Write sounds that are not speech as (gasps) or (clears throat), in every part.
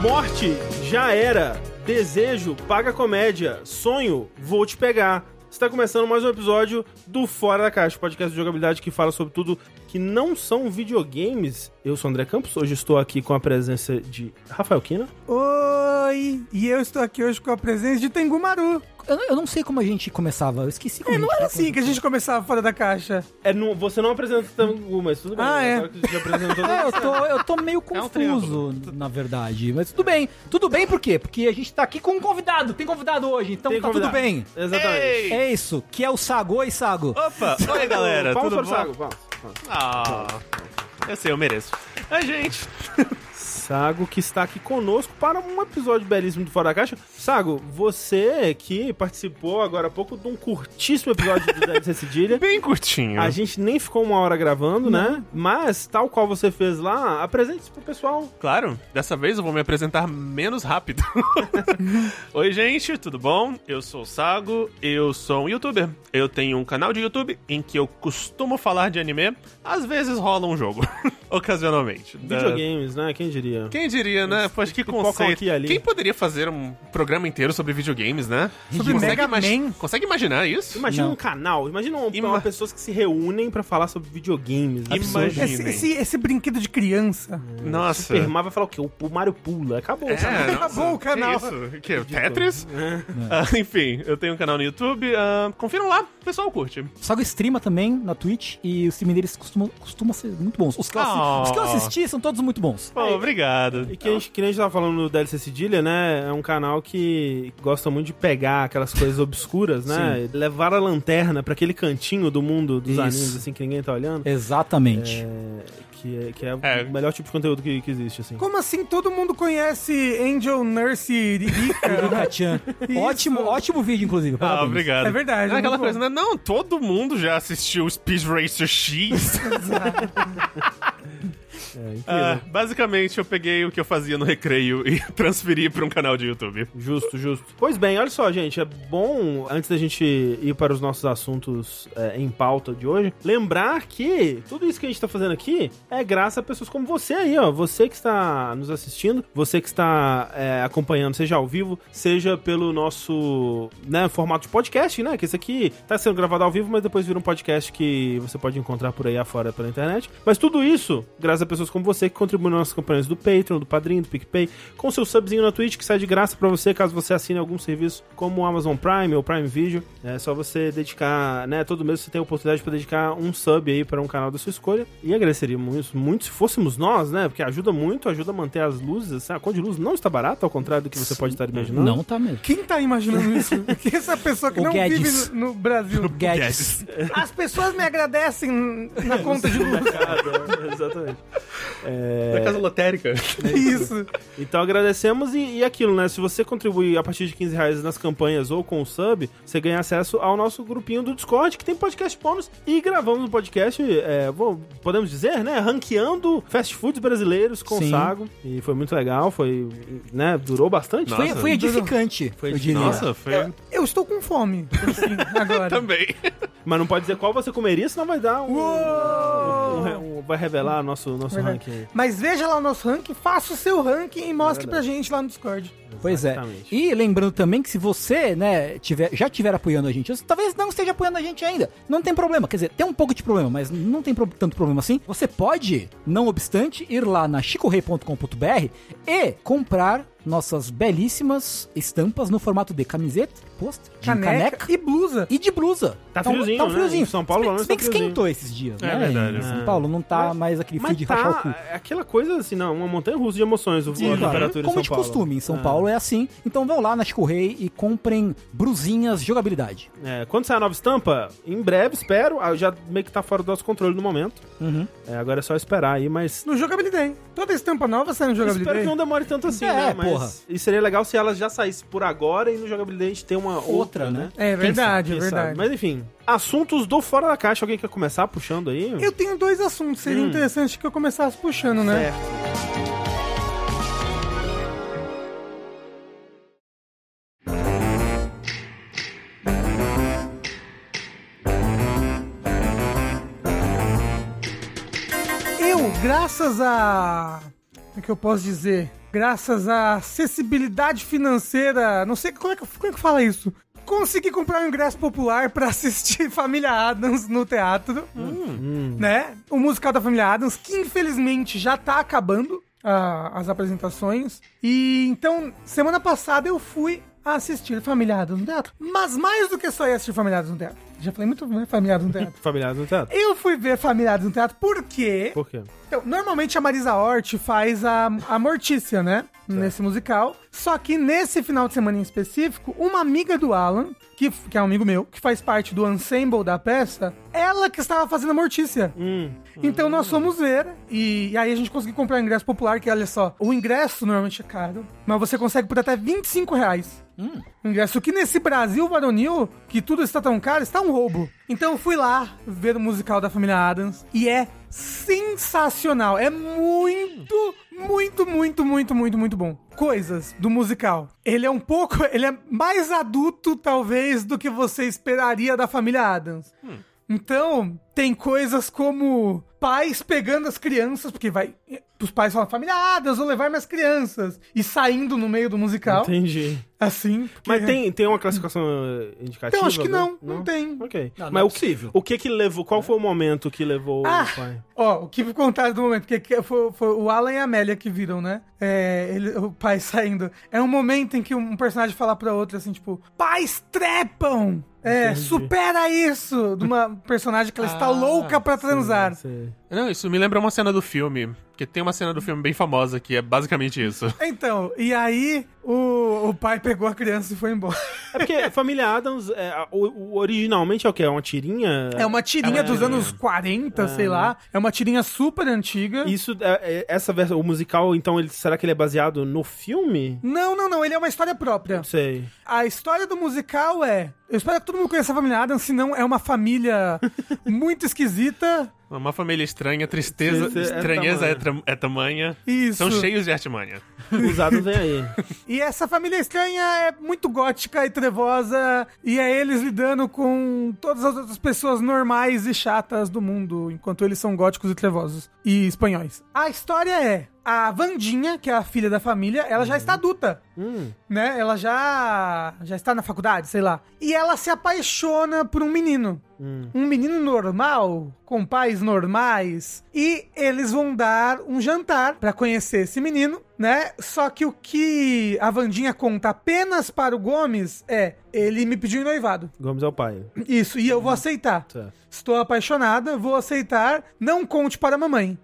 Morte já era. Desejo paga comédia. Sonho vou te pegar. Está começando mais um episódio do Fora da Caixa, podcast de jogabilidade que fala sobre tudo que não são videogames. Eu sou André Campos, hoje estou aqui com a presença de Rafael Kina. Oi! E eu estou aqui hoje com a presença de Tengu Maru. Eu, eu não sei como a gente começava, eu esqueci como É, a não era assim que a gente começava fora da caixa. É, não- você não apresenta Tangu, mas tudo bem. Ah, é. Já apresentou (laughs) É, eu tô, eu tô meio É um confuso, triângulo. na verdade. Mas tudo bem. Tudo bem por quê? Porque a gente tá aqui com um convidado. Tem convidado hoje, então Tem tá convidado. tudo bem. Exatamente. Ei! É isso, que é o Sago. Oi, Sago. Opa! Oi, galera, (laughs) tudo bom? Sago, palmas. Ah, eu sei, eu mereço. A gente, (laughs) Sago, que está aqui conosco para um episódio belíssimo do Fora da Caixa. Sago, você que participou agora há pouco de um curtíssimo episódio do DLC Cedilha. (laughs) bem curtinho. A gente nem ficou uma hora gravando, né? Mas, tal qual você fez lá, apresente-se pro pessoal. Claro, dessa vez eu vou me apresentar menos rápido. (laughs) Oi, gente, tudo bom? Eu sou o Sago, eu sou um youtuber. Eu tenho um canal de YouTube em que eu costumo falar de anime. Às vezes rola um jogo, (laughs) ocasionalmente. Videogames, né? Quem diria? Quem diria, né? Poxa, que pipocam conceito. aqui ali. Quem poderia fazer um programa inteiro sobre videogames, né? Sobre Consegue Mega imagi- Man? Consegue imaginar isso? Imagina Não. um canal, imagina um, Ima- uma pessoas que se reúnem pra falar sobre videogames. Imagina. Esse, esse, esse brinquedo de criança. Nossa. Super Mario vai falar o quê? O, Mario pula. Acabou, É? Acabou o canal. Que isso? Que, Tetris? Ah, (laughs) enfim, eu tenho um canal no YouTube. ah, confiram lá, o pessoal curte. Sago streama também na Twitch e os streams deles costumam, costumam ser muito bons. Os que, Oh. os que eu assisti são todos muito bons. Pô, obrigado. E que a, gente, que nem a gente tava falando no DLC Cedilha, né? É um canal que gosta muito de pegar aquelas coisas obscuras, né? Levar a lanterna pra aquele cantinho do mundo dos Isso. animes, assim, que ninguém tá olhando. Exatamente. É, que é, que é, É. o melhor tipo de conteúdo que, que existe, assim. Como assim todo mundo conhece Angel Nurse Rika? (laughs) Rika-chan. Isso. ótimo, ótimo vídeo, inclusive. Ah, obrigado. É verdade, É aquela muito coisa, bom. né? Não, todo mundo já assistiu Speed Racer X. (laughs) É. Ah, basicamente, eu peguei o que eu fazia no recreio e (laughs) transferi pra um canal de YouTube. Justo, justo. Pois bem, olha só, gente, é bom, antes da gente ir para os nossos assuntos é, em pauta de hoje, lembrar que tudo isso que a gente tá fazendo aqui é graças a pessoas como você aí, ó. Você que está nos assistindo, você que está é, acompanhando, seja ao vivo, seja pelo nosso né, formato de podcast, né? Que esse aqui tá sendo gravado ao vivo, mas depois vira um podcast que você pode encontrar por aí afora pela internet. Mas tudo isso, graças a pessoas como você que contribuem nas nossas campanhas do Patreon, do Padrinho, do PicPay, com seu subzinho na Twitch que sai de graça pra você caso você assine algum serviço como o Amazon Prime ou Prime Video. É só você dedicar, né? Todo mês você tem a oportunidade pra dedicar um sub aí para um canal da sua escolha. E agradeceríamos muito, muito se fôssemos nós, né? Porque ajuda muito, ajuda a manter as luzes. assim, A conta de luz não está barata, ao contrário do que você pode estar imaginando. Não tá mesmo. Quem tá imaginando isso? (laughs) Que essa pessoa que O não Guedes. vive no, no Brasil. (laughs) Guedes. As pessoas me agradecem na conta de luz. (laughs) Exatamente. É, Da casa lotérica. (laughs) Isso. Então agradecemos e, e aquilo, né? Se você contribuir a partir de 15 reais nas campanhas ou com o sub, você ganha acesso ao nosso grupinho do Discord, que tem podcast bônus. E gravamos um podcast, é, bom, podemos dizer, né? Ranqueando fast foods brasileiros com o Sim. Sago. E foi muito legal, foi, né? Durou bastante. Nossa. Foi, foi edificante, Foi eu diria. Nossa, foi. Eu estou com fome. Assim, agora. (laughs) Também. Mas não pode dizer qual você comeria, senão vai dar um. Um- um- vai revelar nosso, nosso Verdade. ranking. Mas veja lá o nosso ranking, faça o seu ranking e mostre pra gente lá no Discord. Pois é. Exatamente. E lembrando também que se você, né, tiver, já estiver apoiando a gente, ou talvez não esteja apoiando a gente ainda, não tem problema. Quer dizer, tem um pouco de problema, mas não tem pro- tanto problema assim. Você pode, não obstante, ir lá na chicorrei.com.br e comprar nossas belíssimas estampas no formato de camiseta, pôster, de Caneca, caneca, e blusa. e de blusa. Tá friozinho, tá um né? friozinho. Em São Paulo, se bem, se bem tá que esquentou esses dias, É né? verdade. Em São É. Paulo não tá Mas- mais aquele frio de tá, rachar o cu. é aquela coisa assim, não, uma montanha russa de emoções, o, a Sim, claro. temperatura Como de Paulo. costume, em São É. Paulo é assim. Então vão lá na Chico Rei e comprem brusinhas jogabilidade. É, quando sair a nova estampa, em breve, espero. ah, Já meio que tá fora do nosso controle no momento. Uhum. É, agora é só esperar aí, mas. No Jogabilidade. Toda estampa nova sai no Espero Jogabilidade. que não demore tanto assim, É, né? Mas porra. E seria legal se ela já saísse por agora e no jogabilidade a gente ter uma outra, Outra, né? né? É verdade, é Quem verdade. sabe? Mas enfim, assuntos do Fora da Caixa. Alguém quer começar puxando aí? Eu tenho dois assuntos, seria Hum. interessante que eu começasse puxando, né? Certo. Eu, graças a. O que eu posso dizer? Graças à acessibilidade financeira, não sei como é que, como é que fala isso. Consegui comprar um ingresso popular pra assistir (laughs) Família Adams no teatro, né? O musical da Família Adams, que infelizmente já tá acabando ah, as apresentações. E então, semana passada eu fui assistir Família Adams no teatro. Mas mais do que só ir assistir Família Adams no teatro. Já falei muito né, Família Adams no teatro. (laughs) Familiares no teatro. Eu fui ver Família Adams no teatro porque Por quê? então, normalmente a Marisa Hort faz a, a Mortícia, né? Nesse musical. Só que nesse final de semana em específico, uma amiga do Alan, que, que é um amigo meu, que faz parte do ensemble da peça, ela que estava fazendo a Mortícia. Hum. Então nós fomos ver, e, e aí a gente conseguiu comprar o ingresso popular, que olha só, o ingresso normalmente é caro, mas você consegue por até 25 reais. O ingresso que nesse Brasil varonil, que tudo está tão caro, está um roubo. Então eu fui lá ver o musical da família Adams e é sensacional. É muito, muito, muito, muito, muito, muito bom. Coisas do musical. Ele é um pouco. Ele é mais adulto, talvez, do que você esperaria da família Adams. Então, tem coisas como pais pegando as crianças, porque vai. Os pais falam, família Adams, vou levar minhas crianças. E saindo no meio do musical. Entendi. Assim. porque- Mas tem, tem uma classificação indicativa? Então, acho que né? não, não tem. Ok. Não, não Mas é o, possível. o que que levou... Qual foi o momento que levou Ah, o pai? Ó, o que contaram do momento, porque que foi, foi o Alan e a Amélia que viram, né? É, ele- o pai (laughs) saindo. É um momento em que um personagem fala pra outro assim, tipo, pais trepam! É, Entendi. supera isso! De uma personagem que ela está Ah, louca pra transar. Sei. Não, isso me lembra uma cena do filme. Porque tem uma cena do filme bem famosa que é basicamente isso. Então, e aí o, o pai pegou a criança e foi embora. É porque Família Adams, é, a- o, o- originalmente é o quê? É uma tirinha? É uma tirinha É, dos é. anos 40, sei lá. É uma tirinha super antiga. Isso, é, é- essa versão, o musical, então, ele, será que ele é baseado no filme? Não, não, não, ele é uma história própria. Sei. A história do musical é. Eu espero que todo mundo conheça a família Adams, senão é uma família (laughs) muito esquisita. Uma família estranha, tristeza, Tristeza é estranheza é, tamanha. tra- é tamanha. Isso. São cheios de artimanha. Adams vem aí. E essa família estranha é muito gótica e trevosa. E é eles lidando com todas as outras pessoas normais e chatas do mundo, enquanto eles são góticos e trevosos. E espanhóis. A história é. A Vandinha, que é a filha da família, ela já está adulta. Hum, né? Ela já já está na faculdade, sei lá. E ela se apaixona por um menino. hum. Um menino normal, com pais normais. E eles vão dar um jantar pra conhecer esse menino, né? Só que o que a Vandinha conta apenas para o Gomes é: ele me pediu em noivado. Gomes é o pai. Isso, e eu vou aceitar. Certo. Estou apaixonada, vou aceitar, não conte para a mamãe.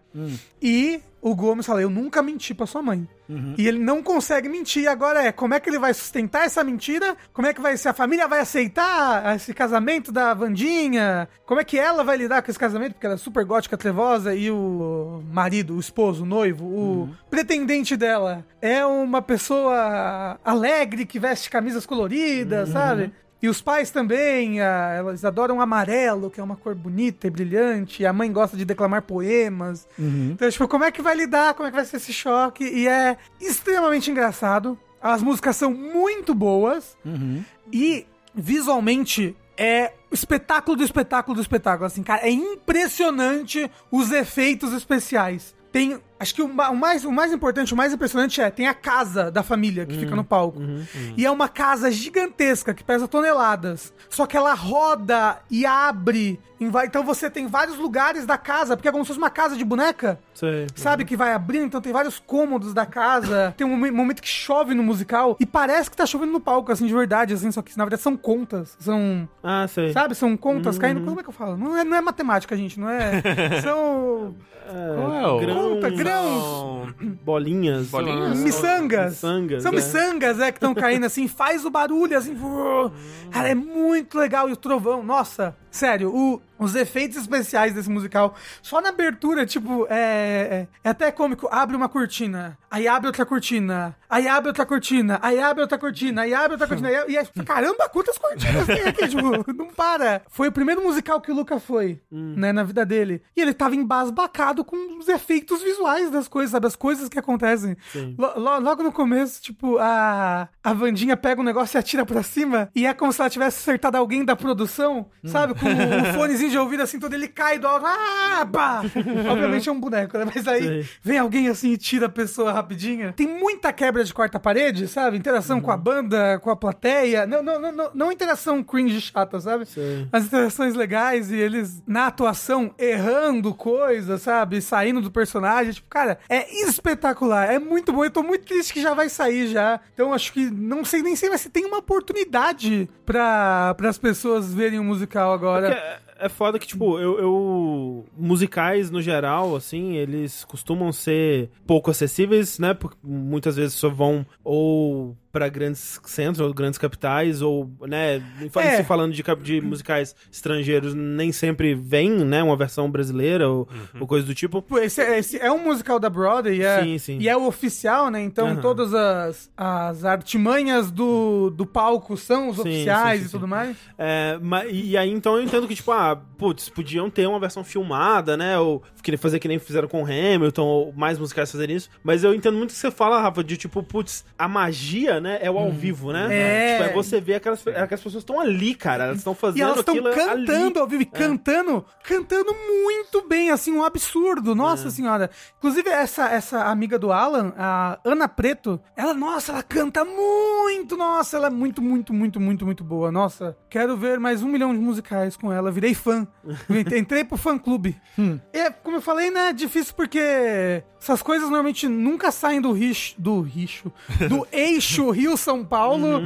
E o Gomes fala: Eu nunca menti pra sua mãe. E ele não consegue mentir. Agora é: como é que ele vai sustentar essa mentira? Como é que vai ser? A família vai aceitar esse casamento da Vandinha? Como é que ela vai lidar com esse casamento? Porque ela é super gótica, trevosa. E o marido, o esposo, o noivo, o pretendente dela é uma pessoa alegre que veste camisas coloridas, sabe? E os pais também, ah, elas adoram amarelo, que é uma cor bonita e brilhante. E a mãe gosta de declamar poemas. Então, tipo, como é que vai lidar? Como é que vai ser esse choque? E é extremamente engraçado. As músicas são muito boas. E, visualmente, é espetáculo do espetáculo do espetáculo. Assim, cara, é impressionante os efeitos especiais. Tem. Acho que o, o mais, o mais importante, o mais impressionante é: tem a casa da família que fica no palco. E é uma casa gigantesca que pesa toneladas. Só que ela roda e abre. Então você tem vários lugares da casa, porque é como se fosse uma casa de boneca. Sei. Sabe, que vai abrindo, então tem vários cômodos da casa. (laughs) Tem um momen- momento que chove no musical e parece que tá chovendo no palco, assim, de verdade, assim, só que na verdade são contas. São. Ah, sei. Sabe, são contas caindo. Como é que eu falo? Não é, não é matemática, gente, não é. (laughs) São. É, Qual é grãos, Conta, grãos. São- bolinhas. Bolinhas? Miçangas. Miçangas, São é. miçangas, é, que estão caindo assim, faz o barulho, assim. (laughs) Cara, é muito legal. E o trovão, nossa, sério, o- os efeitos especiais desse musical, só na abertura, tipo, é, é, é até cômico. Abre uma cortina, aí abre outra cortina, aí abre outra cortina, aí abre outra cortina, aí abre outra cortina. aí- E aí, caramba, quantas cortinas tem aqui? (laughs) Tipo, não para. Foi o primeiro musical que o Luca foi, né, na vida dele. E ele tava embasbacado com os efeitos visuais das coisas, sabe? As coisas que acontecem. Lo- lo- logo no começo, tipo, a, a Vandinha pega um negócio e atira pra cima, e é como se ela tivesse acertado alguém da produção, sabe? Com o (laughs) fonezinho fonezinho de ouvido assim, todo ele cai do alto. Ah, pá! (laughs) Obviamente é um boneco, né? Mas aí Sei. vem alguém assim e tira a pessoa rapidinho. Tem muita quebra de quarta parede, sabe? Interação com a banda, com a plateia. Não, não, não, não, não interação cringe chata, sabe? Sei. As interações legais e eles na atuação errando coisas, sabe? Saindo do personagem. Tipo, cara, é espetacular. É muito bom. Eu tô muito triste que já vai sair já. Então acho que não sei nem sei, mas se tem uma oportunidade pra as pessoas verem o musical agora. Porque é, foda que, tipo, eu, eu- Musicais, no geral, assim, eles costumam ser pouco acessíveis, né? Porque muitas vezes só vão ou pra grandes centros ou grandes capitais, ou, né? É. Se falando de, de musicais estrangeiros, nem sempre vem, né? Uma versão brasileira ou, ou coisa do tipo. Esse, esse é um musical da Broadway é, Sim, sim. e é o oficial, né? Então Aham. todas as, as artimanhas do, do palco são os Sim, oficiais sim, sim, e tudo sim. mais. É, ma- e aí, então, eu entendo que, tipo, ah, putz, podiam ter uma versão filmada, né? Ou querer fazer que nem fizeram com Hamilton, ou mais musicais fazerem isso. Mas eu entendo muito o que você fala, Rafa, de tipo, putz, a magia, né? É o ao vivo, né? É. Tipo, é você ver aquelas, aquelas pessoas estão ali, cara. Elas estão fazendo E elas estão cantando ali. ao vivo, e cantando, cantando muito bem, assim, um absurdo. É. Nossa senhora. Inclusive, essa, essa amiga do Alan, a Ana Preto, ela, nossa, ela canta muito, nossa, ela é muito, muito, muito, muito, muito boa. Nossa, quero ver mais um milhão de musicais com ela, virei fã. (laughs) Entrei pro fã clube. É, como eu falei, né, difícil porque essas coisas normalmente nunca saem do richo, do richo, do (laughs) eixo Rio-São Paulo,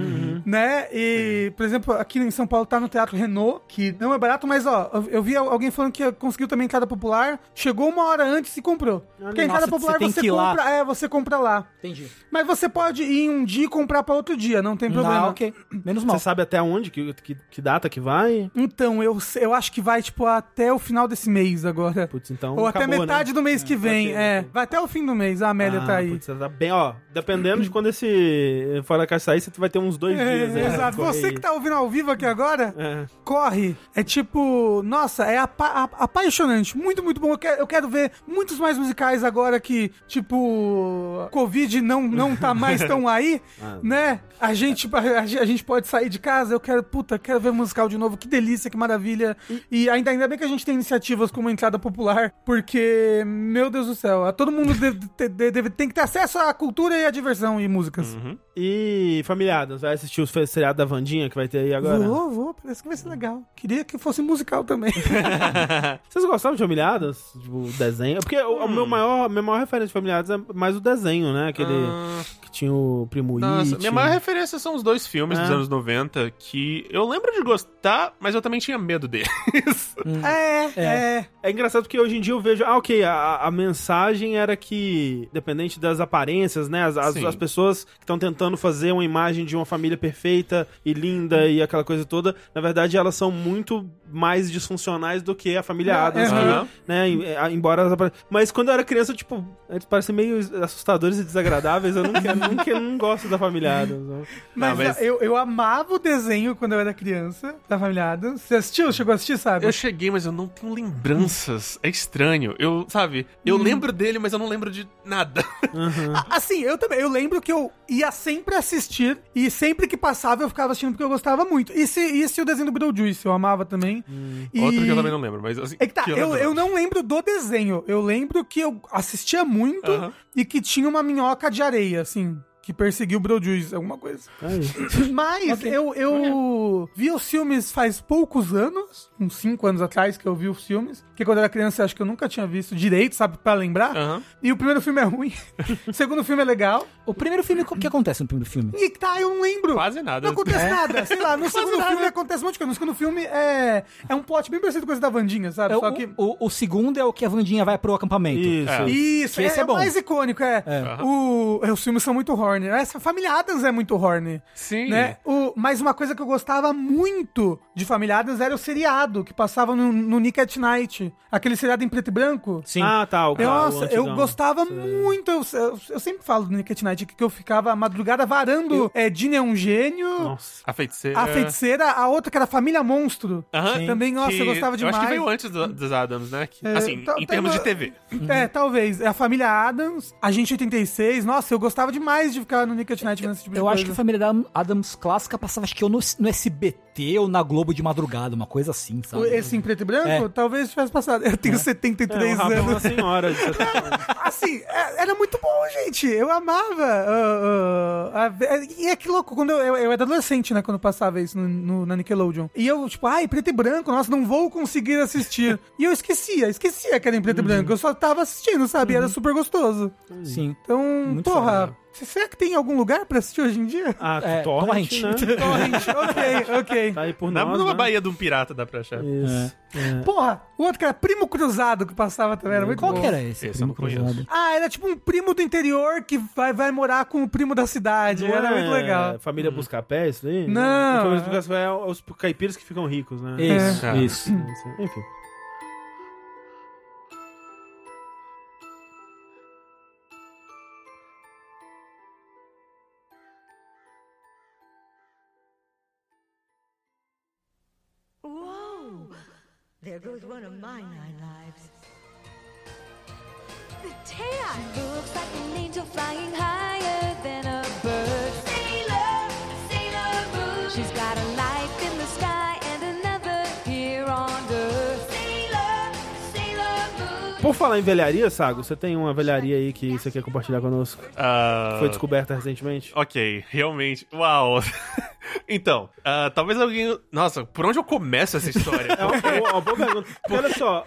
né, e, por exemplo, aqui em São Paulo tá no Teatro Renault, que não é barato, mas, ó, eu, vi alguém falando que conseguiu também entrada popular, chegou uma hora antes e comprou. Porque a entrada Nossa, popular você tem você que ir lá. compra, é, você compra lá. Entendi. Mas você pode ir um dia e comprar pra outro dia, não tem problema. Ah, ok. Menos mal. Você sabe até onde, que, que, que data que vai? Então, eu, eu acho que vai, tipo, até o final desse mês agora. Putz, então Ou até acabou, metade né? do mês que vem, ok, é. ok. Vai até o fim do mês, a Amélia Ah, tá aí. Putz, tá bem, ó. Dependendo de (clears throat) quando esse Fora da Caixa sair, você vai ter uns dois É, dias né? exato. Você aí. que tá ouvindo ao vivo aqui agora, É. corre. É tipo, nossa, é apa- apaixonante. Muito, muito bom. Eu quero, eu quero ver muitos mais musicais agora que, tipo, Covid não, não tá mais tão (laughs) aí, Ah. né? A gente, a, a gente pode sair de casa. Eu quero, puta, quero ver musical de novo. Que delícia, que maravilha. E ainda, ainda bem que a gente tem iniciativas como entrada popular, porque, meu Deus do céu, todo mundo deve, ter- deve- tem que ter acesso à cultura e à diversão e músicas. E Familiadas, vai assistir o seriado da Vandinha que vai ter aí agora? Vou, vou, parece que vai ser legal. Queria que fosse musical também. (laughs) Vocês gostavam de Familiadas? Tipo, o desenho? Porque o, o meu maior, minha maior referência de Familiadas é mais o desenho, né? Aquele Ah, que tinha o Primo Nossa, It. minha maior referência são os dois filmes dos É. anos 90 que eu lembro de gostar, mas eu também tinha medo deles. (laughs) é, é. É engraçado porque hoje em dia eu vejo, ah, ok, a, a mensagem era que, dependente das aparências, né, as, as, as pessoas que estão tentando fazer uma imagem de uma família perfeita e linda e aquela coisa toda, na verdade elas são muito mais disfuncionais do que a família Não, Adams, é, que, né, em- é, embora elas apare- Mas quando eu era criança, tipo, eles parecem meio assustadores e desagradáveis, eu nunca, (laughs) nunca não gosto da família Adams. não. Mas, mas- Eu, eu amava o desenho quando eu era criança, da família Adams. Você assistiu? Chegou a assistir, sabe? Eu cheguei, mas eu não tenho lembranças. É estranho. Eu, sabe, eu lembro dele, mas eu não lembro de nada. A- Assim, eu também. Eu lembro que eu ia sempre assistir e sempre que passava eu ficava assistindo porque eu gostava muito. E se, e se o desenho do Beetlejuice, eu amava também. E- Outro que eu também não lembro, mas assim. É que tá, que eu, lembro. eu não lembro do desenho. Eu lembro que eu assistia muito Aham. e que tinha uma minhoca de areia, assim, que perseguiu o Beetlejuice, alguma coisa. Aí. (laughs) Mas eu, eu vi os filmes faz poucos anos, uns 5 anos atrás que eu vi os filmes, que quando eu era criança eu acho que eu nunca tinha visto direito, sabe, pra lembrar. E o primeiro filme é ruim, (laughs) o segundo filme é legal. O primeiro filme, o que acontece no primeiro filme? E tá, eu não lembro. Quase nada. Não acontece nada, sei lá, no segundo filme acontece um monte de coisa. No segundo filme é, é um plot bem parecido com esse da Vandinha, sabe? É, o, Só que. o, o segundo é o que a Vandinha vai pro acampamento. Isso. É. Isso, Que é, esse é é o bom. mais icônico, é. É. O, é, os filmes são muito horny. Essa família Adams é muito horny. Sim. Né? O, mas uma coisa que eu gostava muito de Família Adams era o seriado que passava no, no Nick at Night. Aquele seriado em preto e branco. Sim. Ah, tá. O, Eu- o Nossa, eu gostava muito. Eu, eu- eu sempre falo do Nick at Night que eu ficava a madrugada varando. É, Dini é um gênio. Nossa. A feiticeira. A feiticeira, a outra que era a Família Monstro. Aham. Também, nossa, Que eu gostava Eu demais. acho que veio antes do- dos Adams, né? Que- É, assim, tá- em tá termos no- de TV. É, talvez. É a família Adams, Agente 86. Nossa, eu gostava demais de ficar no Nick at Night vendo esse tipo de Eu coisa. acho que a família da Adams clássica passava, acho que ou no, no SBT ou na Globo de madrugada, uma coisa assim, sabe? Esse em preto e branco, É. talvez tivesse passado. Eu tenho É, 73 o Rafa é uma anos. senhora. de 70 anos. (laughs) Assim, é- era muito bom, gente. Eu amava. ah, ah, a- e é que louco, quando eu, eu, eu era adolescente, né? Quando passava isso no, no- na Nickelodeon. E eu, tipo, ai, preto e branco, nossa, não vou conseguir assistir. e eu esquecia, esquecia que era em preto e branco. Eu só tava assistindo, sabe? E Era super gostoso. Sim. Então, Muito porra, foda. Será que tem algum lugar pra assistir hoje em dia? Ah, É, torrent, torrent. né? (laughs) Torrent, ok, ok. Tá aí por Na, nós, numa né? Bahia de um pirata dá pra achar. Isso. É. Porra, o outro que era Primo Cruzado que passava também, era muito Qual bom. que era esse? Esse eu não primo conheço. cruzado? Ah, era tipo um primo do interior que vai, vai morar com o primo da cidade. Não era é muito legal. Família Buscapé, isso aí? Não. Família Buscapé é os caipiras que ficam ricos, né? Isso, É. isso. Isso. Enfim. One of my nine lives. The tail looks like an angel flying higher than a bird. Sailor, Sailor Moon. She's got a life in the sky and another here on earth. Sailor, Sailor Moon. Por falar em velharia, Sago, você tem uma velharia aí que você quer compartilhar conosco? Ah, Foi descoberta recentemente? Ok, realmente. Uau! (laughs) então, ah, talvez alguém. Nossa, por onde eu começo essa história? (laughs) É uma, uma- uma boa pergunta. Porque, olha só,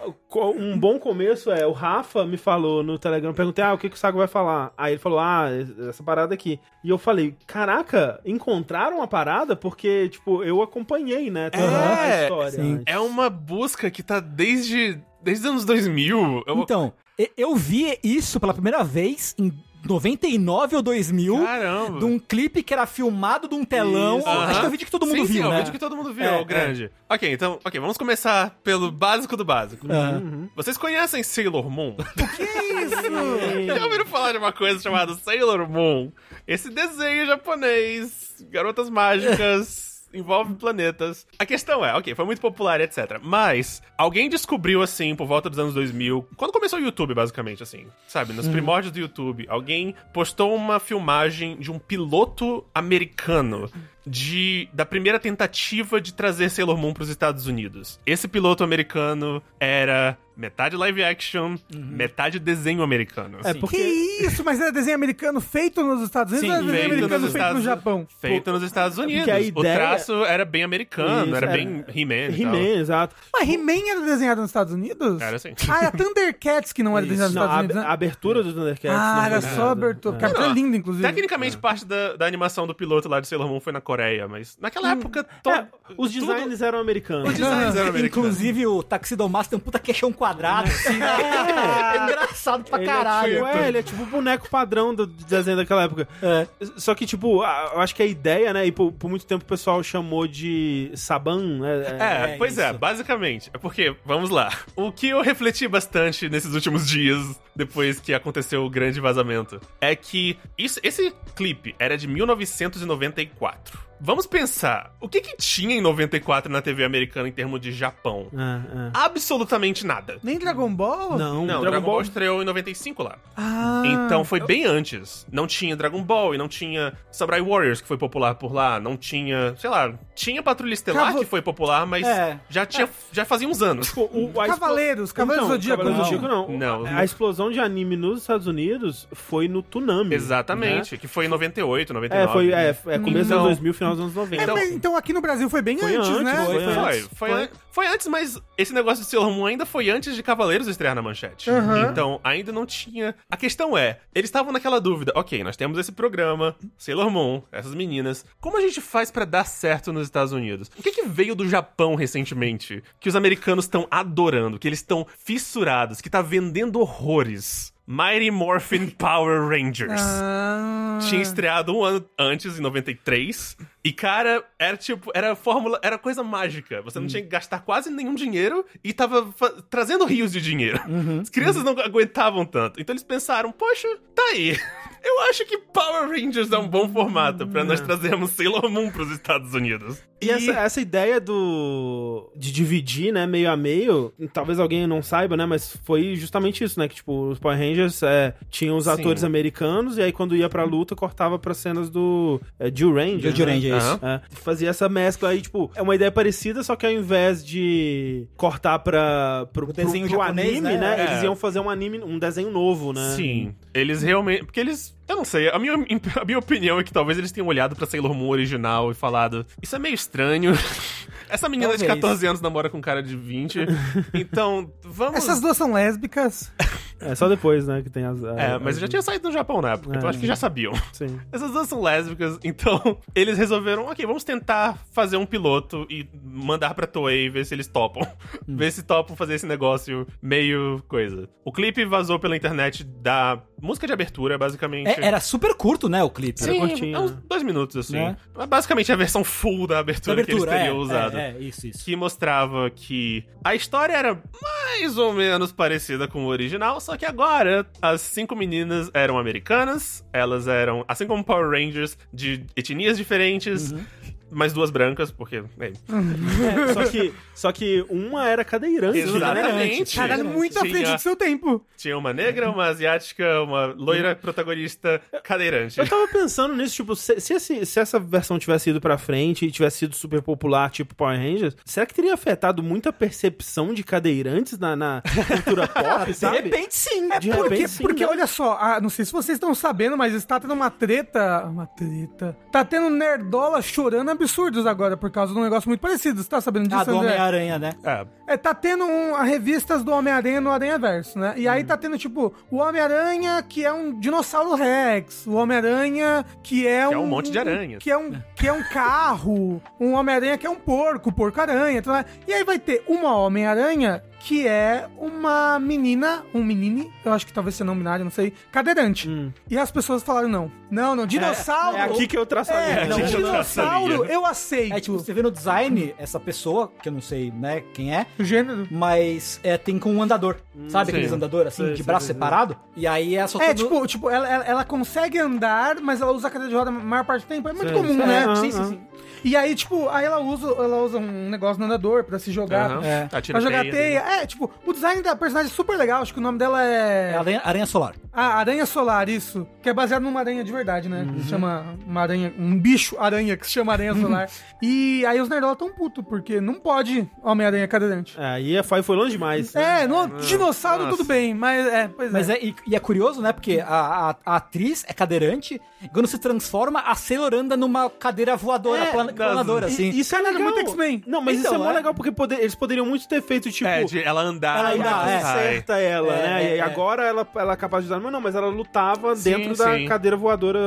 um bom começo é, o Rafa me falou no Telegram, eu perguntei, ah, o que, que o Sago vai falar? Aí ele falou, ah, essa parada aqui. E eu falei, caraca, encontraram a parada? Porque, tipo, eu acompanhei, né, toda a É, história. sim. antes. É uma busca que tá desde. Desde os anos 2000. Eu- Então, eu vi isso pela primeira vez em 99 ou 2000. Caramba! De um clipe que era filmado de um telão. Isso. Acho que é o vídeo que todo mundo sim, viu, sim, é né? o vídeo que todo mundo viu, É, o grande. Ok, então, ok, vamos começar pelo básico do básico. Aham. Vocês conhecem Sailor Moon? (laughs) Que isso? (laughs) Já ouviram falar de uma coisa chamada Sailor Moon? Esse desenho japonês, garotas mágicas, envolve planetas. A questão é, ok, foi muito popular, etc. Mas alguém descobriu, assim, por volta dos anos 2000, quando começou o YouTube, basicamente, assim, sabe? Nos primórdios do YouTube, alguém postou uma filmagem de um piloto americano de da primeira tentativa de trazer Sailor Moon para os Estados Unidos. Esse piloto americano era metade live action, metade desenho americano. É, Que porque... isso? Mas era desenho americano feito nos Estados Unidos Sim, ou era desenho americano nos feito no Estados- Japão? Feito nos Estados Unidos. Porque a O ideia- traço era bem americano, Isso, era era- bem He-Man. He-Man, exato. Mas He-Man era desenhado nos Estados Unidos? Era assim. Ah, era Thundercats que não era desenhado nos Não, Estados a, Unidos, a né? abertura do Thundercats. Ah, era só nada. abertura. É. Cara, foi lindo, inclusive. Tecnicamente, parte da, da animação do piloto lá de Sailor Moon foi na Coreia, mas naquela época... To... É, os tudo- designs eram americanos. Os designs eram (laughs) americanos. Inclusive, o Taxidomaster tem um puta queixão quadrado, assim, né? (laughs) É engraçado pra Ele caralho. É, tipo, é, ele é tipo o boneco padrão do desenho daquela época. É. Só que, tipo, eu acho que a ideia, né? E por, por muito tempo o pessoal chamou de Saban, né? É, É, pois é, isso. basicamente. É porque, vamos lá. O que eu refleti bastante nesses últimos dias, depois que aconteceu o grande vazamento, é que isso, esse clipe era de 1994. Vamos pensar, o que que tinha em 94 na TV americana em termos de Japão? É, é. Absolutamente nada. Nem Dragon Ball? Não, Não, Dragon, Ball... estreou em 95 lá. Ah. Então foi bem antes. Não tinha Dragon Ball e não tinha Samurai Warriors, que foi popular por lá. Não tinha, sei lá, tinha Patrulha Estelar, Cavo- que foi popular, mas É. já, tinha, já fazia uns anos. Tipo, o- a explo- Cavaleiros, Cavaleiros Então, do Zodíaco. Cavaleiros do não. Zodíaco não. Não. A explosão de anime nos Estados Unidos foi no Tsunami. Exatamente, que foi em 98, né? 99. É, foi é, é começo dos Então- anos 2000, final dos anos 90. É, mas então aqui no Brasil foi bem Foi antes, antes, né? foi, Foi, antes. foi, foi, foi antes, mas esse negócio de Sailor Moon ainda foi antes de Cavaleiros estrear na manchete. Aham. Então, ainda não tinha. A questão é, eles estavam naquela dúvida: ok, nós temos esse programa, Sailor Moon, essas meninas. Como a gente faz pra dar certo nos Estados Unidos? O que, que veio do Japão recentemente que os americanos estão adorando, que eles estão fissurados, que tá vendendo horrores? Mighty Morphin Power Rangers. Ah. Tinha estreado um ano antes, em 93. E, cara, era tipo, era fórmula, era coisa mágica. Você não tinha que gastar quase nenhum dinheiro e tava trazendo rios de dinheiro. As crianças não aguentavam tanto. Então eles pensaram, poxa, tá aí. (laughs) Eu acho que Power Rangers é um bom formato pra nós trazermos Sailor Moon pros Estados Unidos. E essa, essa ideia do de dividir, né, meio a meio, talvez alguém não saiba, né, mas foi justamente isso, né, que tipo, os Power Rangers é, tinham os Sim. atores americanos e aí quando ia pra luta cortava pra cenas do é, Jill Ranger. Jill né? Ranger, isso. Aham. É, fazia essa mescla aí, tipo, é uma ideia parecida, só que ao invés de cortar pra, pro, O desenho pro, pro japonês, anime, né? né, É. eles iam fazer um anime, um desenho novo, né? Sim. Eles realmente. Porque eles. Eu não sei. A minha, (laughs) a minha opinião é que talvez eles tenham olhado pra Sailor Moon original e falado: Isso é meio estranho. (laughs) Essa menina de Talvez. 14 anos namora com um cara de 20. Então, vamos. Essas duas são lésbicas. (laughs) É só depois, né, que tem as... É, mas já tinha saído do Japão na época, então É. acho que já sabiam. Sim. (laughs) Essas duas são lésbicas, então (laughs) eles resolveram, ok, vamos tentar fazer um piloto e mandar pra Toei ver se eles topam. ver se topam fazer esse negócio meio coisa. O clipe vazou pela internet da música de abertura, basicamente. É, era super curto, né, o clipe. Era Sim, curtinho, é uns dois minutos, assim. Mas basicamente a versão full da abertura, Abertura, que eles teriam é, usado. É, é, isso, isso. Que mostrava que a história era mais ou menos parecida com o original, só que agora as cinco meninas eram americanas, elas eram, assim como Power Rangers, de etnias diferentes, mais duas brancas, porque. é, É, só, que, só que uma era cadeirante. né? Exatamente. Caralho, muito à frente do seu tempo. Tinha uma negra, uma asiática, uma loira protagonista cadeirante. Eu tava pensando nisso, tipo, se, se, esse- se essa versão tivesse ido pra frente e tivesse sido super popular, tipo Power Rangers, será que teria afetado muito a percepção de cadeirantes na, na cultura pop, (laughs) De sabe? repente, sim. De Porque, repente, sim, porque né? olha só, ah, não sei se vocês estão sabendo, mas está tendo uma treta. Uma treta. Tá tendo nerdola chorando absurdos agora por causa de um negócio muito parecido. Você tá sabendo disso, Ah, do? Homem-Aranha, né? É, É, tá tendo um, a revistas do Homem-Aranha no Aranha Verso, né? E Hum. aí tá tendo, tipo, o Homem-Aranha que é um dinossauro Rex, o Homem-Aranha que é um. Que é um monte de aranha. Que é um, que é um carro, um Homem-Aranha que é um porco, porco-aranha. então, né? E aí vai ter uma Homem-Aranha que é uma menina, um menine, eu acho que talvez seja não binário, não sei, cadeirante. E as pessoas falaram não. Não, não, dinossauro. Hum. É aqui que eu traço a É, linha. não, eu dinossauro traçaria. eu aceito. É tipo, você vê no design essa pessoa, que eu não sei, né, quem é, O gênero. mas é, tem com um andador. Sabe sim. aqueles andador assim, Sei, de braço sei. separado? E aí é só É, tipo, tipo ela, ela, ela consegue andar, mas ela usa a cadeira de roda a maior parte do tempo. É muito comum, né? Sim, sim, sim. E aí, tipo, aí ela usa, ela usa um negócio no andador pra se jogar. aham. É. Pra jogar teia teia. É, tipo, o design da personagem é super legal. Acho que o nome dela É é. Aranha, Aranha Solar. Ah, Aranha Solar, isso. Que é baseado numa aranha de verdade, né? Uhum. Que se chama uma aranha. Um bicho aranha que se chama Aranha (laughs) Solar. e aí os nerdola tão puto, porque não pode Homem-Aranha cadeirante. É, aí a Fai foi longe demais. É, no dinossauro nossa. tudo bem, mas é, pois Mas é. é, e, e é curioso, né? Porque a, a- a atriz é cadeirante, e quando se transforma, a Sailor anda numa cadeira voadora, É, plan- assim. E isso é legal. muito X-Men. Não, mas isso Então, é mó é. legal, porque poder- eles poderiam muito ter feito, tipo... É, de ela andar. Ela andar, ela é. conserta ela, É, né? é, e é. agora ela, ela é capaz de usar. Mas não, mas ela lutava Sim, dentro da sim. cadeira voadora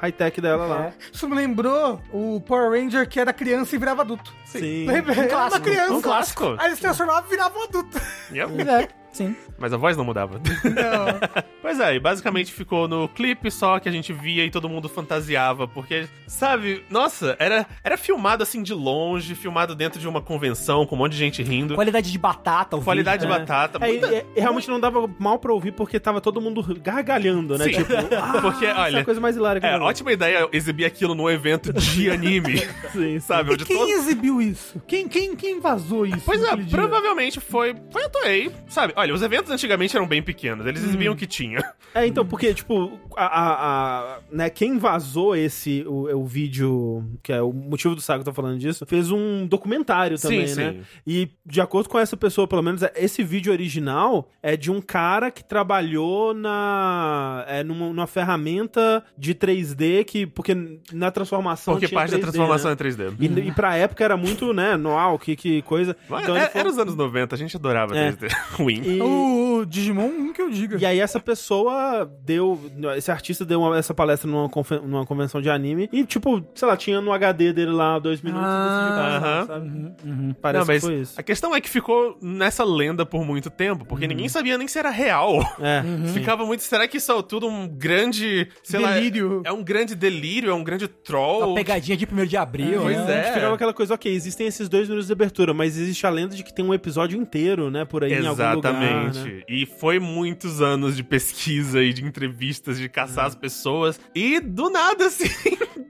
high-tech dela lá. Isso me lembrou o Power Ranger que era criança e virava adulto. Sim. Era uma clássico, criança. um clássico. Aí ele se transformava e virava um adulto. Yep. É, sim. Mas a voz não mudava. (laughs) Não. Pois é, e basicamente ficou no clipe só que a gente via e todo mundo fantasiava, porque, sabe, nossa, era, era filmado assim de longe, filmado dentro de uma convenção com um monte de gente rindo. Qualidade de batata, o Qualidade de vídeo, batata. É, muita- e- e realmente não dava mal pra ouvir porque tava todo mundo gargalhando, né? Sim. Tipo, (laughs) ah, Porque, é olha, a coisa mais hilária que É, ótima ideia exibir aquilo num evento de (laughs) anime. Sim, sabe? E Onde quem todo... exibiu isso? Quem, quem, quem vazou isso? Pois é, provavelmente foi, foi a Toei, sabe? Olha, os eventos antigamente eram bem pequenos, eles exibiam Hum. o que tinha. É, então, porque, tipo, a, a- a- né, quem vazou esse, o, o vídeo, que é o motivo do Sago tá falando disso, fez um documentário também, Sim, né? sim. E, de acordo com essa pessoa, pelo menos, esse vídeo original é de um cara que trabalhou na, é, numa, numa ferramenta de 3D que, porque na transformação Porque parte da 3D, transformação né? é 3D. E, e pra época era muito, né, noal, que, que coisa. Então é, foi- Era os anos 90, a gente adorava É. 3D. Win. (laughs) e- O, o Digimon, um que eu diga. E aí essa pessoa deu, esse artista deu uma- essa palestra numa, confe- numa convenção de anime e, tipo, sei lá, tinha no HD dele lá dois minutos Ah, e decidiu aham. passar, sabe? Uhum. Parece Não, mas que foi isso. a questão é que ficou nessa lenda por muito tempo, porque ninguém sabia nem se era real. É. (laughs) Ficava muito. Será que isso é tudo um grande. Sei Delírio. lá. É um grande delírio, é um grande troll. Uma pegadinha de 1 de abril, Pois né? é. Ficava aquela coisa, ok, existem esses dois minutos de abertura, mas existe a lenda de que tem um episódio inteiro, né, por aí em algum lugar, Exatamente. né? E foi muitos anos de pesquisa e de entrevistas, de caçar as pessoas. E do nada, (laughs) assim,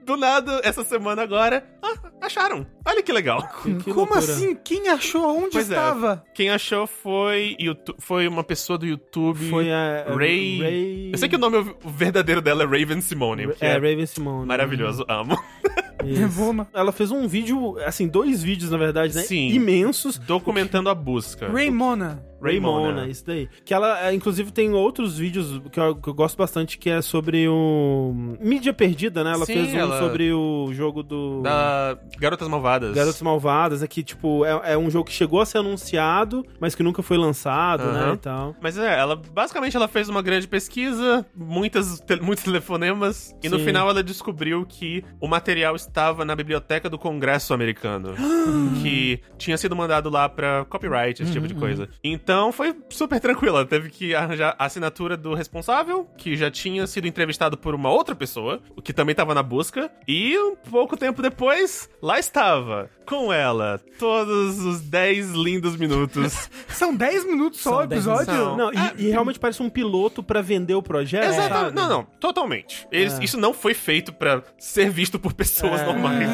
do nada, essa semana agora, ah, acharam. Olha que legal. Que Como loucura. assim? Quem achou? Onde Pois é. estava? Quem achou foi, foi uma pessoa do YouTube. Foi a Ray. Ray- Eu sei que o nome o verdadeiro dela é Raven Simone. que É, é, Raven Simone. maravilhoso, amo. (laughs) Isso. Vou na- Ela fez um vídeo, assim, dois vídeos, na verdade, né? Sim. Imensos. Documentando a busca. Raymona. Raymona, Raymona. isso daí. Que ela, é, inclusive, tem outros vídeos que eu, que eu gosto bastante, que é sobre o... Mídia Perdida, né? Ela Sim, fez um ela- sobre o jogo do... Da Garotas Malvadas. Garotas Malvadas, é que, tipo, é, é um jogo que chegou a ser anunciado, mas que nunca foi lançado, né, Aham. e tal. Mas é, ela basicamente ela fez uma grande pesquisa, muitas, te- (laughs) muitos telefonemas, e no Sim. final ela descobriu que o material estava na biblioteca do Congresso americano, (gasps) que tinha sido mandado lá pra copyright, esse tipo de coisa. Então foi super tranquila, teve que arranjar a assinatura do responsável, que já tinha sido entrevistado por uma outra pessoa, o que também estava na busca, e um pouco tempo depois, lá estava, com ela, todos os 10 lindos minutos (laughs) São 10 minutos só o São 10 episódio? São. Não, e, e realmente parece um piloto pra vender o projeto, Exatamente. sabe? Não, não, totalmente. Eles- Isso não foi feito pra ser visto por pessoas É. normais.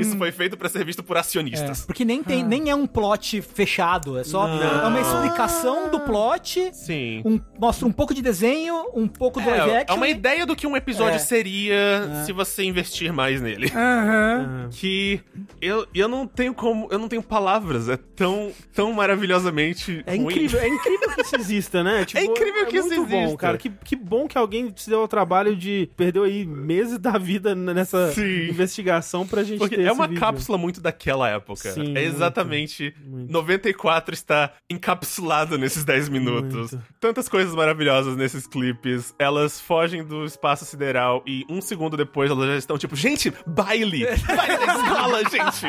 Isso foi feito pra ser visto por É, acionistas. porque nem, tem, nem é um plot fechado, é só Não. é uma explicação do plot, Sim. um- mostra um pouco de desenho, um pouco do live É, é action. uma ideia do que um episódio É. seria se você investir mais nele. Aham. (laughs) Que eu, eu não tenho como. Eu não tenho palavras. É tão, tão maravilhosamente. É ruim. incrível, é incrível que isso exista, né? (laughs) Tipo, É incrível que isso muito bom, exista. cara. Que, que bom que alguém se deu ao trabalho de perdeu aí meses da vida nessa Sim. investigação pra gente Porque ter é esse uma vídeo. cápsula muito daquela época. Sim, é muito, exatamente. muito. 94 está encapsulado nesses 10 minutos. Muito. Tantas coisas maravilhosas nesses clipes. Elas fogem do espaço sideral e um segundo depois elas já estão tipo, gente, baile! Baile da escola, (laughs) gente!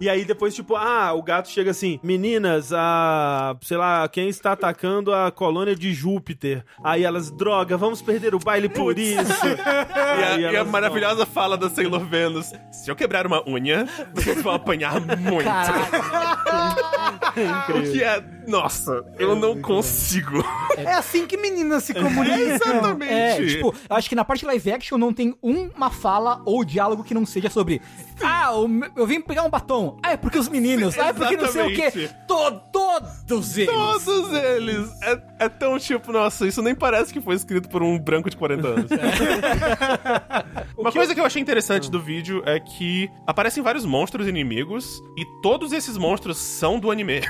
E aí depois, tipo, ah, o gato chega assim, meninas, a. sei lá, quem está atacando a colônia de Júpiter. Aí elas, droga, vamos perder o baile por isso. (laughs) E a, e a maravilhosa fala da Sailor Venus: se eu quebrar uma unha, vocês vão apanhar muito. (laughs) O que é. Nossa, eu não consigo. É assim que meninas se comunicam. Exatamente. É, tipo, eu acho que na parte live action não tem uma fala ou diálogo que não seja sobre. Ah, eu vim pegar um batom. Ah, é porque os meninos. Ah, é porque não sei o quê. Exatamente. To- todos eles. Todos eles. É, é tão tipo, nossa, isso nem parece que foi escrito por um branco de 40 anos. (laughs) Uma coisa que eu achei interessante do vídeo é que aparecem vários monstros inimigos e todos esses monstros são do anime.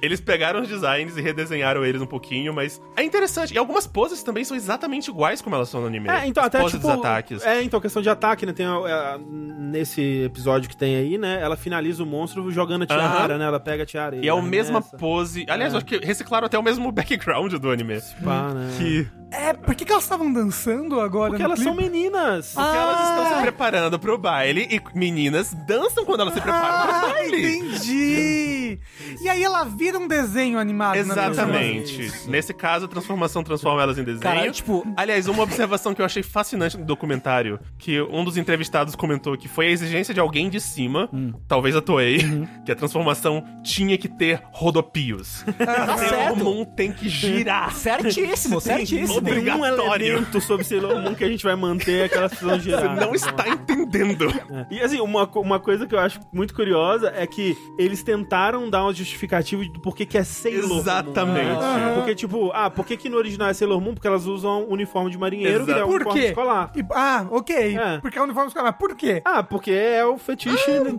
Eles pegaram os designs e redesenharam eles um pouquinho, mas é interessante. E algumas poses também são exatamente iguais como elas são no anime. É, então, As até poses tipo. dos ataques. É, então, questão de ataque, né? Tem a- a- nesse episódio que tem aí, né? Ela finaliza o monstro jogando a tiara, né? Ela pega a tiara E é a mesma pose. Aliás, É. acho que reciclaram até o mesmo (laughs) background do anime. Pá, né? Que. É, por que, que elas estavam dançando agora Porque no elas clipe? são meninas. Porque elas estão se preparando pro baile e meninas dançam quando elas se preparam pro Ah, baile. entendi! E aí ela vira um desenho animado. na Exatamente. Nesse caso, a transformação transforma elas em desenho. Cara, tipo- Aliás, uma observação que eu achei fascinante no documentário, que um dos entrevistados comentou que foi a exigência de alguém de cima, talvez a Toei, (laughs) que a transformação tinha que ter rodopios. Tá certo. O Moon tem que girar. Certíssimo, certíssimo. Tem um elemento sobre Sailor Moon que a gente vai manter aquelas (laughs) precisam girar. Você não está entendendo. É. E assim, uma, uma coisa que eu acho muito curiosa é que eles tentaram dar uma justificativa do porquê que é Sailor Moon. Exatamente. né? Porque, tipo, ah, por que, que no original é Sailor Moon? Porque elas usam uniforme de marinheiro, que é Exato. um uniforme escolar. E- ah, ok. É. Porque é o uniforme escolar. Por quê? Ah, porque é o fetiche, né?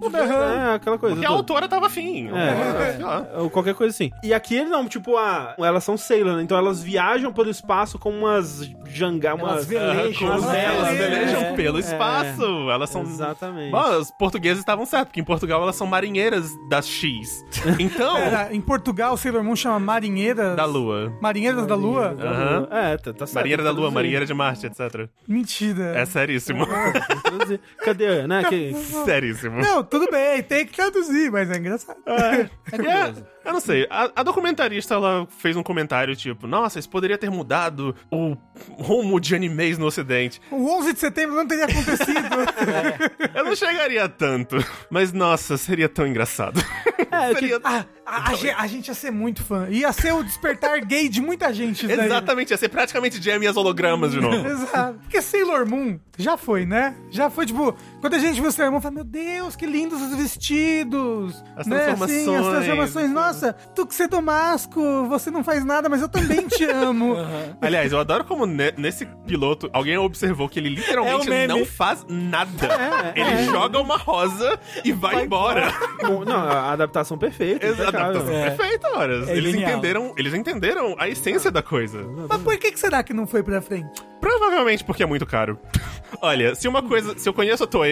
É, aquela coisa. Porque a autora tava afim. É. Ou qualquer coisa assim. E aqui ele não, tipo, ah, elas são Sailor, né? Então elas viajam pelo espaço com umas jangá, umas... Velejam. Com Elas velejam. velejam É, pelo é. espaço. Elas são. Exatamente. Bom, os portugueses estavam certos, porque em Portugal elas são marinheiras das X. Então, (laughs) Era, em Portugal, Sailor Moon chama Marinheiras... da Lua. Marinheiras da Lua? Aham. É, tá, tá certo. Marinheira da Lua. Marinheira de Marte, etc. Mentira. É seríssimo. Tem que traduzir. Cadê, né? Que... (laughs) seríssimo. Não, tudo bem, tem que traduzir, mas é engraçado. É É, curioso. eu não sei. A, a documentarista ela fez um comentário tipo: Nossa, isso poderia ter mudado o rumo de animes no Ocidente. O 11 de setembro não teria acontecido. (laughs) Eu não chegaria tanto, mas nossa, seria tão engraçado. É, seria... ah, A, a a gente ia ser muito fã. Ia ser o despertar gay de muita gente. Exatamente, ia ser praticamente Jamie e as hologramas de novo. (laughs) Exato. Porque Sailor Moon já foi, né? Já foi, tipo, quando a gente viu Sailor Moon, fala, meu Deus, que lindos os vestidos. As né? Transformações. as transformações. Nossa, tu que você masco, você não faz nada, mas eu também te (laughs) amo. Aliás, eu adoro como ne- nesse piloto alguém observou que ele literalmente É o não faz nada. É, ele joga uma rosa e vai, embora. (laughs) Bom, não, a adaptação perfeita. Impecável. adaptação É. perfeita, horas. É eles genial. entenderam, eles entenderam a essência da coisa. mas por que, que será que não foi pra frente? Provavelmente porque é muito caro. (laughs) Olha, se uma coisa, se eu conheço a Toei,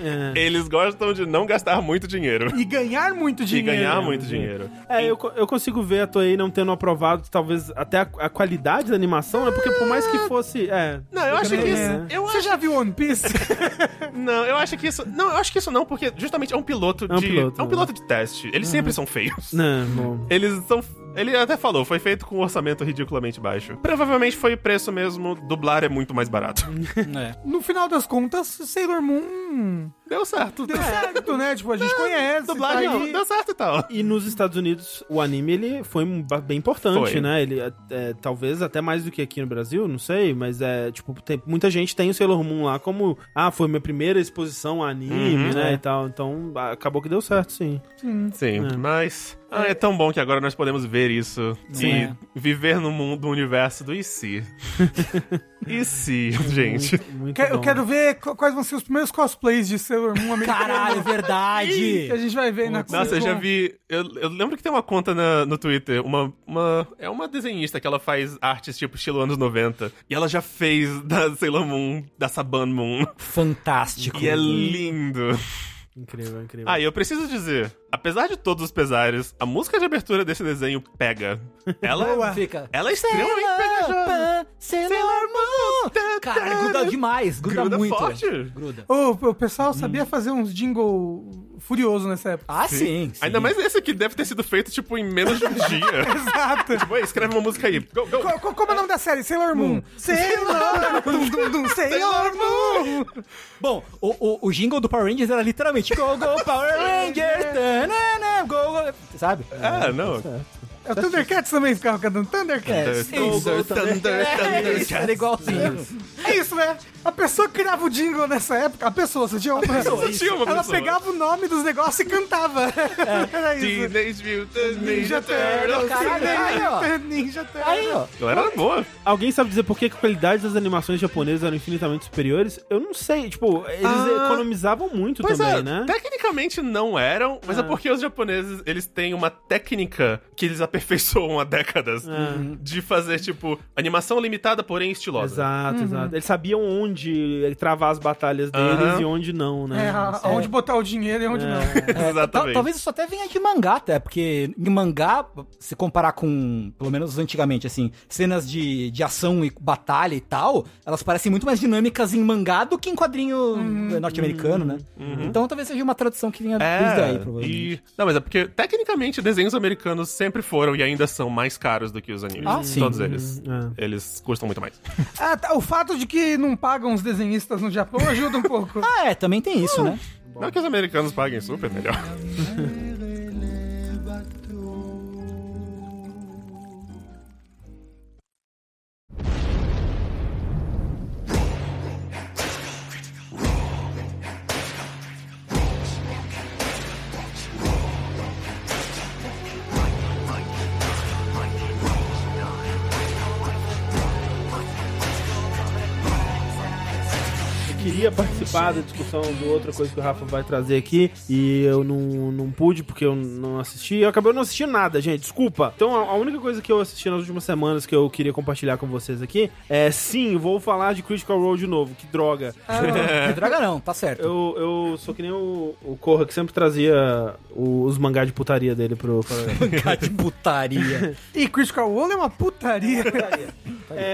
É. eles gostam de não gastar muito dinheiro E ganhar muito e dinheiro. ganhar muito dinheiro. É, eu, eu consigo ver a Toei não tendo aprovado, talvez, até a, a qualidade da animação, né? Porque por mais que fosse. É. Não, eu acho que isso, É. eu Você acho, já viu One Piece? (laughs) não, eu acho que isso, não, eu acho que isso não, porque justamente é um piloto É um de, piloto, é um né? piloto de teste. Eles sempre são feios. Não, bom. Eles são. Ele até falou, foi feito com um orçamento ridiculamente baixo. Provavelmente foi o preço mesmo, dublar é muito mais barato. (laughs) É. no final das contas, Sailor Moon Deu certo. deu certo, né? Tipo, a gente conhece. Dublagem tá aí. deu certo e tal. E nos Estados Unidos, o anime, ele foi bem importante, Foi. né? Ele, é, é, talvez até mais do que aqui no Brasil, não sei, mas é, tipo, tem, muita gente tem o Sailor Moon lá como, ah, foi minha primeira exposição a anime, Uhum, né, é. e tal. Então, acabou que deu certo, sim. Sim, mas. Ah, é tão bom que agora nós podemos ver isso Sim. e viver no mundo, no universo do se. (laughs) e se, gente. Muito, muito Que- Eu quero ver qu- quais vão ser os primeiros cosplays de Sailor Moon americano. Caralho, é verdade! Que a gente vai ver na Nossa, eu já vi. Eu, eu lembro que tem uma conta na- no Twitter, uma, uma. É uma desenhista que ela faz artes tipo estilo anos 90. E ela já fez da Sailor Moon, da Saban Moon. Fantástico. E é lindo. Incrível, incrível. Ah, e eu preciso dizer, apesar de todos os pesares, a música de abertura desse desenho pega. Ela, Boa. Fica. ela é extremamente pegajosa. Sailor Moon! Cara, gruda demais, gruda, Gruda muito. forte. Gruda. Ô, o pessoal sabia fazer uns jingle furioso nessa época. Ah, sim, sim. Ainda mais esse aqui deve ter sido feito, tipo, em menos de um (laughs) dia. Exato. tipo, "Ei, escreve uma música aí. Go, go. Co- co- Como é o nome da série? Sailor Moon. Sailor (laughs) Moon. Dum, dum, Sailor Moon. Bom, o, o, o jingle do Power Rangers era literalmente Go, Go, Power (laughs) Rangers! Tanana, go, go, sabe? Ah, não. É, O Thundercats também ficava cantando Thundercats. É, Go, isso. go, thunder, É, thunder, isso, era igualzinho. É isso, né? A pessoa criava o jingle nessa época. A pessoa, você tinha uma Só tinha uma Ela pessoa. pegava o nome dos negócios e cantava. (laughs) Era isso. Teenage Mutant Ninja Turtles. Caralho, Ninja Turtles. Aí, ó. Galera era boa. Alguém sabe dizer por que a qualidade das animações japonesas eram infinitamente superiores? Eu não sei. Tipo, eles Ah. economizavam muito Pois também, é, né? tecnicamente não eram, mas é. Ah. porque os japoneses, eles têm uma técnica que eles aperfeiçoam há décadas Ah. de fazer, tipo, animação limitada, porém estilosa. Exato, exato. Eles sabiam onde travar as batalhas deles e onde não, né? É, a- onde botar o dinheiro e onde não. É, (laughs) tal- Exatamente. talvez isso até venha de mangá, até, porque em mangá, se comparar com, pelo menos antigamente, assim, cenas de, de ação e batalha e tal, elas parecem muito mais dinâmicas em mangá do que em quadrinho eh, norte-americano, né? Então talvez seja uma tradução que vinha É, desde daí, provavelmente. e... Não, mas é porque, tecnicamente, desenhos americanos sempre foram e ainda são mais caros do que os animes. Ah, sim. Todos eles. É. Eles custam muito mais. Ah, tá, o fato de que não pagam os desenhistas no Japão ajuda um pouco. (laughs) Ah, é, também tem isso, né? Não que os americanos paguem super melhor. (laughs) queria participar da discussão de outra coisa que o Rafa vai trazer aqui e eu não, não pude porque eu não assisti. Eu acabei não assistindo nada, gente, desculpa. Então a, a única coisa que eu assisti nas últimas semanas que eu queria compartilhar com vocês aqui é sim, vou falar de Critical Role de novo, que droga. Não droga não, tá certo. Eu, eu sou que nem o, o Corra que sempre trazia o- os mangá de putaria dele pro. (laughs) Mangá de putaria. (laughs) E Critical Role é uma putaria. É,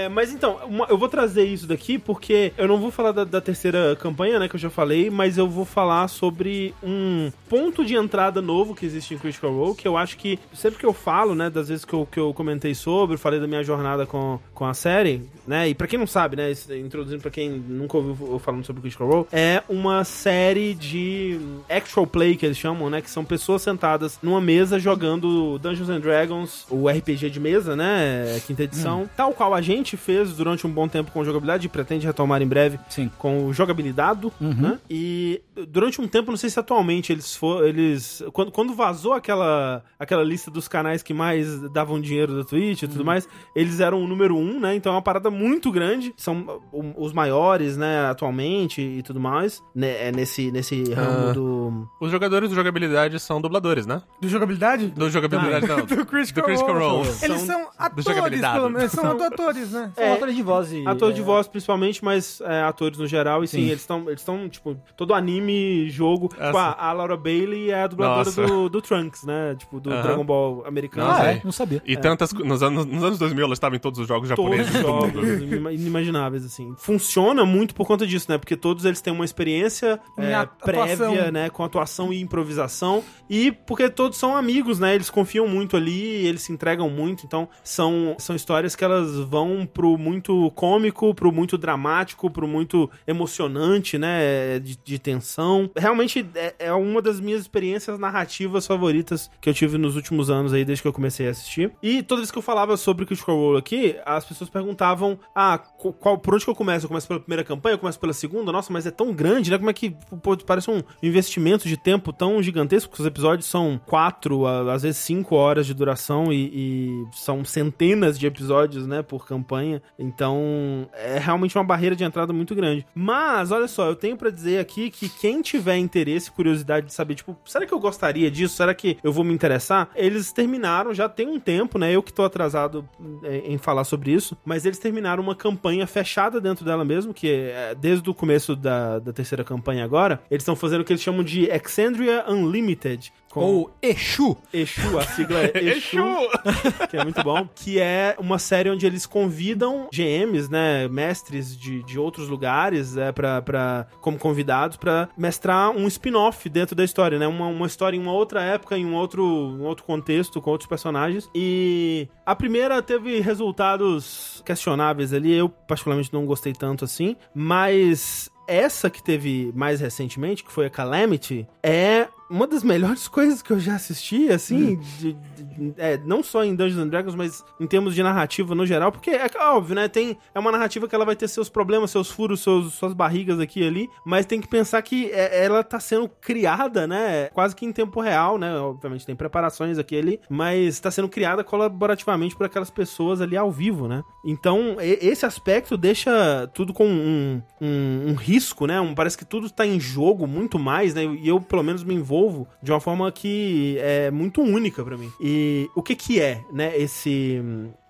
mas então, uma- eu vou trazer isso daqui porque eu não vou falar da, da terceira campanha, né, que eu já falei, mas eu vou falar sobre um ponto de entrada novo que existe em Critical Role, que eu acho que sempre que eu falo, né, das vezes que eu, que eu comentei sobre, falei da minha jornada com, com a série, né, e pra quem não sabe, né, introduzindo pra quem nunca ouviu eu falando sobre Critical Role, é uma série de actual play que eles chamam, né, que são pessoas sentadas numa mesa jogando Dungeons and Dragons, o RPG de mesa, né, quinta edição, tal qual a gente fez durante um bom tempo com jogabilidade e pretende retomar em breve Sim. com o jogabilidado, né? E durante um tempo, não sei se atualmente eles foram, eles quando, quando vazou aquela aquela lista dos canais que mais davam dinheiro da Twitch e tudo mais, eles eram o número um, né? Então é uma parada muito grande, são os maiores, né, atualmente e tudo mais, né, é nesse nesse ramo Ah. do Os jogadores do jogabilidade são dubladores, né? Do jogabilidade? Do jogabilidade, não. (laughs) Do Critical, Do Critical Role. Role. Eles São- são atores, pelo menos. São (laughs) atores, né? São atores de voz e... Ator é, de voz, principalmente, mas é, atores no geral. E sim, Sim. eles estão, eles estão, tipo, todo anime, jogo. Ah, Tipo, a, a Laura Bailey é a dubladora do, do Trunks, né? Tipo, do. Dragon Ball americano. Ah, Não é? Não sabia. E tantas. co- Nos anos, nos anos 2000 ela estava em todos os jogos Todos japoneses os do jogos mundo. inima- inimagináveis, assim. Funciona muito por conta disso, né? Porque todos eles têm uma experiência é, prévia, né? Com atuação e improvisação. E porque todos são amigos, né? Eles confiam muito ali, eles se entregam muito. Então, são, são histórias que elas vão pro muito cômico, pro muito dramático, pro muito emocionante, né? De, de tensão. Realmente é, é uma das minhas experiências narrativas favoritas que eu tive nos últimos anos aí, desde que eu comecei a assistir. E toda vez que eu falava sobre Critical Role aqui, as pessoas perguntavam: ah, qu- qual, por onde que eu começo? Eu começo pela primeira campanha? Eu começo pela segunda? Nossa, mas é tão grande, né? Como é que pô, parece um investimento de tempo tão gigantesco? Os episódios são quatro, às vezes cinco horas de duração e, e são centenas de episódios, né, por campanha. Então, é realmente uma barreira de entrada muito grande. Mas, olha só, eu tenho pra dizer aqui que quem tiver interesse, curiosidade de saber, tipo, será que eu gostaria disso? Será que eu vou me interessar? Eles terminaram, já tem um tempo, né? Eu que tô atrasado é, em falar sobre isso, mas eles terminaram uma campanha fechada dentro dela mesmo, que é desde o começo da, da terceira campanha agora, eles estão fazendo o que eles chamam de Exandria Unlimited. Com Ou Exu. Exu, a sigla é (laughs) Exu, Exu! que é muito bom. Que é uma série onde eles convidam GMs, né, mestres de, de outros lugares, é, pra, pra, como convidados, pra mestrar um spin-off dentro da história, né? Uma, uma história em uma outra época, em um outro, um outro contexto, com outros personagens. E a primeira teve resultados questionáveis ali. Eu, particularmente, não gostei tanto assim, mas essa que teve mais recentemente, que foi a Calamity, é uma das melhores coisas que eu já assisti, assim, de- de- é, não só em Dungeons and Dragons, mas em termos de narrativa no geral, porque é óbvio, né? Tem, é uma narrativa que ela vai ter seus problemas, seus furos, seus, suas barrigas aqui e ali, mas tem que pensar que é- ela tá sendo criada, né? Quase que em tempo real, né? Obviamente tem preparações aqui e ali, mas tá sendo criada colaborativamente por aquelas pessoas ali ao vivo, né? Então, esse aspecto deixa tudo com um, um, um risco, né? Um, parece que tudo tá em jogo muito mais, né? E eu, pelo menos, me envolvo de uma forma que é muito única pra mim. E o que que é, né, esse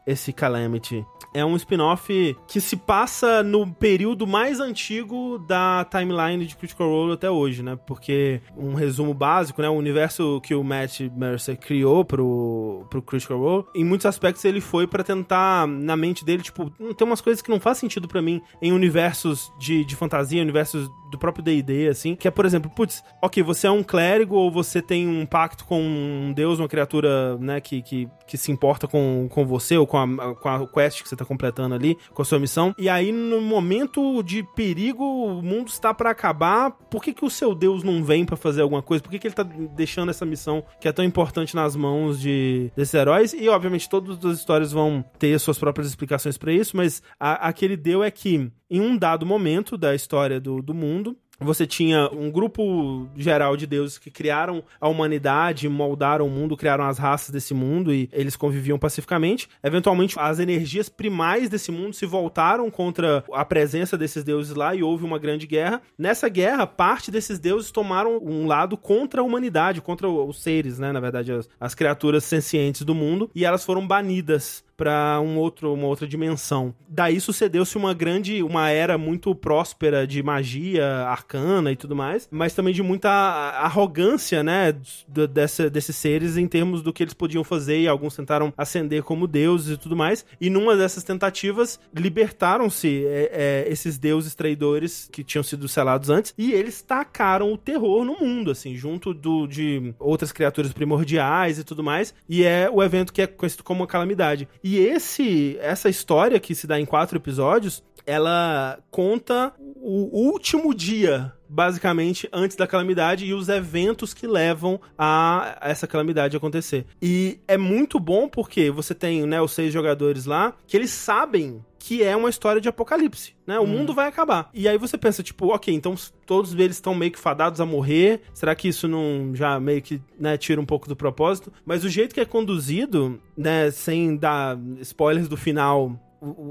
esse Calamity. É um spin-off que se passa no período mais antigo da timeline de Critical Role até hoje, né? Porque um resumo básico, né? O universo que o Matt Mercer criou pro, pro Critical Role, em muitos aspectos ele foi pra tentar, na mente dele, tipo, "Hum, tem umas coisas que não faz sentido pra mim em universos de, de fantasia, universos do próprio D&D, assim, que é, por exemplo, putz, ok, você é um clérigo ou você tem um pacto com um deus, uma criatura, né, que, que, que se importa com, com você ou com a, com a quest que você tá completando ali, com a sua missão, e aí no momento de perigo, o mundo está pra acabar, por que que o seu deus não vem pra fazer alguma coisa? Por que que ele tá deixando essa missão que é tão importante nas mãos de desses heróis? E, obviamente, todas as histórias vão ter suas próprias explicações pra isso, mas a, a que ele deu é que, em um dado momento da história do, do mundo, você tinha um grupo geral de deuses que criaram a humanidade, moldaram o mundo, criaram as raças desse mundo e eles conviviam pacificamente. Eventualmente, as energias primais desse mundo se voltaram contra a presença desses deuses lá e houve uma grande guerra. Nessa guerra, parte desses deuses tomaram um lado contra a humanidade, contra os seres, né? Na verdade, as, as criaturas sencientes do mundo, e elas foram banidas pra um outro, uma outra dimensão. Daí sucedeu-se uma grande, uma era muito próspera de magia arcana e tudo mais, mas também de muita arrogância, né, dessa, desses seres em termos do que eles podiam fazer e alguns tentaram ascender como deuses e tudo mais. E numa dessas tentativas, libertaram-se é, é, esses deuses traidores que tinham sido selados antes e eles tacaram o terror no mundo, assim, junto do, de outras criaturas primordiais e tudo mais. E é o evento que é conhecido como uma calamidade. E esse, essa história que se dá em quatro episódios, ela conta o último dia basicamente antes da calamidade e os eventos que levam a essa calamidade acontecer. E é muito bom porque você tem, né, os seis jogadores lá que eles sabem que é uma história de apocalipse, né? O mundo vai acabar. E aí você pensa, tipo, ok, então todos eles estão meio que fadados a morrer. Será que isso não já meio que, né, tira um pouco do propósito? Mas o jeito que é conduzido, né, sem dar spoilers do final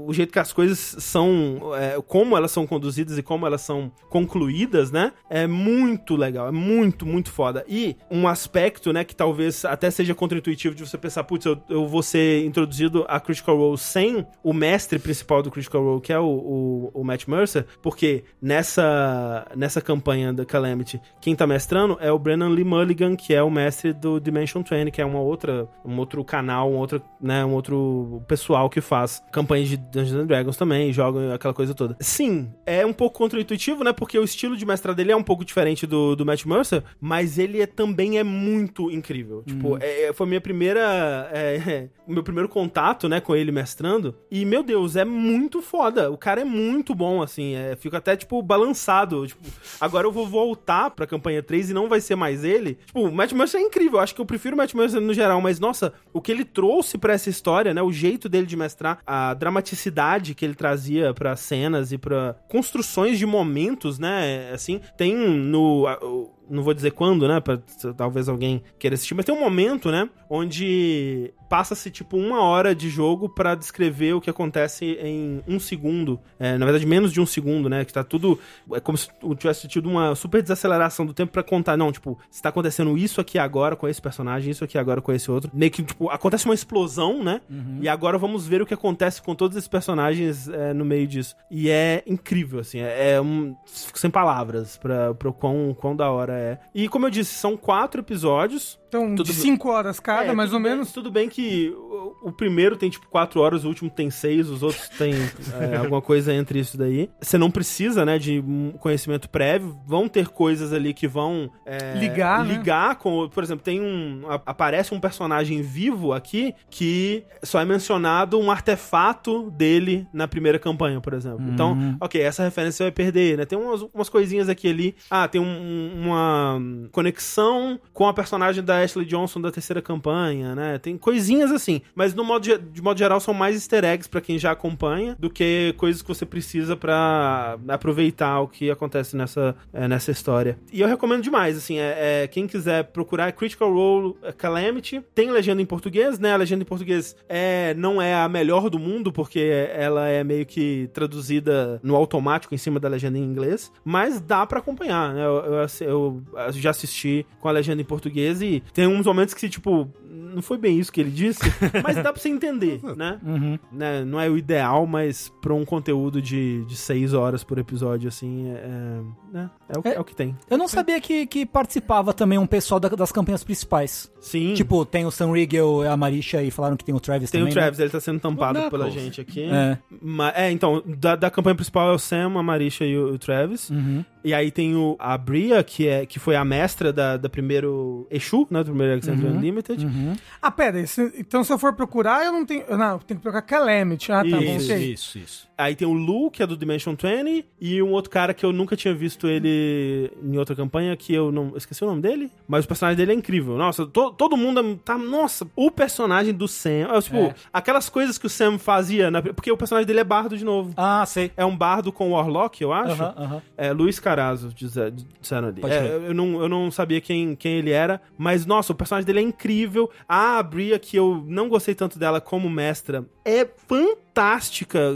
o, jeito que as coisas são, é, como elas são conduzidas e como elas são concluídas, né? É muito legal, é muito, muito foda. E um aspecto, né, que talvez até seja contraintuitivo de você pensar, putz, eu, eu vou ser introduzido a Critical Role sem o mestre principal do Critical Role, que é o, o, o Matt Mercer, porque nessa, nessa campanha da Calamity, quem tá mestrando é o Brennan Lee Mulligan, que é o mestre do Dimension 20, que é uma outra, um outro canal, um outro, né, um outro pessoal que faz campanhas de Dungeons and Dragons também, jogam aquela coisa toda. Sim, é um pouco contraintuitivo, né? Porque o estilo de mestrado dele é um pouco diferente do, do Matt Mercer, mas ele é, também é muito incrível. Tipo, é, foi minha primeira. É, (laughs) o meu primeiro contato, né, com ele mestrando. E, meu Deus, é muito foda. O cara é muito bom, assim. É, fico até, tipo, balançado. Tipo, agora eu vou voltar pra campanha 3 e não vai ser mais ele. Tipo, o Matt Mercer é incrível. Eu acho que eu prefiro o Matt Mercer no geral, mas, nossa, o que ele trouxe pra essa história, né? O jeito dele de mestrar, a dramaticidade que ele trazia pra cenas e pra construções de momentos, né? Assim, tem no. Não vou dizer quando, né? Pra talvez alguém queira assistir, mas tem um momento, né? Onde passa-se tipo uma hora de jogo pra descrever o que acontece em um segundo. É, na verdade, menos de um segundo, né? Que tá tudo. É como se tivesse tido uma super desaceleração do tempo pra contar. Não, tipo, está acontecendo isso aqui agora com esse personagem, isso aqui agora com esse outro. Meio que, tipo, acontece uma explosão, né? E agora vamos ver o que acontece com todos esses personagens é, no meio disso. E é incrível, assim. É, é um. Fico sem palavras pra, pra quão, quão da hora é. E como eu disse, são quatro episódios. Então, Tudo de bem. 5 horas cada, É, mais ou bem- menos. Tudo bem que o, o primeiro tem tipo 4 horas, o último tem 6, os outros tem (laughs) é, alguma coisa entre isso daí. Você não precisa, né, de conhecimento prévio. Vão ter coisas ali que vão é, Ligar, né? ligar com. Por exemplo, tem um. Aparece um personagem vivo aqui que só é mencionado um artefato dele na primeira campanha, por exemplo. Então, ok, essa referência você vai perder, né? Tem umas, umas coisinhas aqui ali. Ah, tem um- uma conexão com a personagem da Ashley Johnson da terceira campanha, né? Tem coisinhas assim. Mas no modo, de modo geral são mais easter eggs pra quem já acompanha do que coisas que você precisa pra aproveitar o que acontece nessa, é, nessa história. E eu recomendo demais, assim, é, é, quem quiser procurar é Critical Role Calamity, tem legenda em português, né? A legenda em português é, não é a melhor do mundo, porque ela é meio que traduzida no automático em cima da legenda em inglês, mas dá pra acompanhar, né? Eu, eu, eu já assisti com a legenda em português e tem uns momentos que, tipo, não foi bem isso que ele disse, (laughs) mas dá pra você entender, né? né? Não é o ideal, mas pra um conteúdo de, de seis horas por episódio, assim, é, é, né? é, o, que- É. é o que tem. Eu não sabia que, que participava também um pessoal da- das campanhas principais. Sim. Tipo, tem o Sam Riegel e a Marisha e falaram que tem o Travis tem também. o Travis, ele tá sendo tampado pela gente aqui. É. Ma- É, então, da, da campanha principal é o Sam, a Marisha e o, o Travis. Uhum. E aí tem o, a Bria, que, é, que foi a mestra da, da primeiro Exu, né? Do primeiro Alexander Uhum. Unlimited. Ah, pera, esse- então se eu for procurar, eu não tenho. Não, eu tenho que procurar Calamity. Ah, tá bom, Isso, isso, isso. Aí tem o Lu, que é do Dimension 20, e um outro cara que eu nunca tinha visto ele em outra campanha, que eu não. eu esqueci o nome dele, mas o personagem dele é incrível. Nossa, to- todo mundo tá. Nossa, o personagem do Sam. é, tipo, É. aquelas coisas que o Sam fazia, na- porque o personagem dele é bardo de novo. Ah, sei. É um bardo com Warlock, eu acho. Aham, aham. É Luiz Carazo, disseram ali. É, eu, não, eu não sabia quem, quem ele era, mas nossa, o personagem dele é incrível. A Bria, que eu não gostei tanto dela como mestra, é fantástica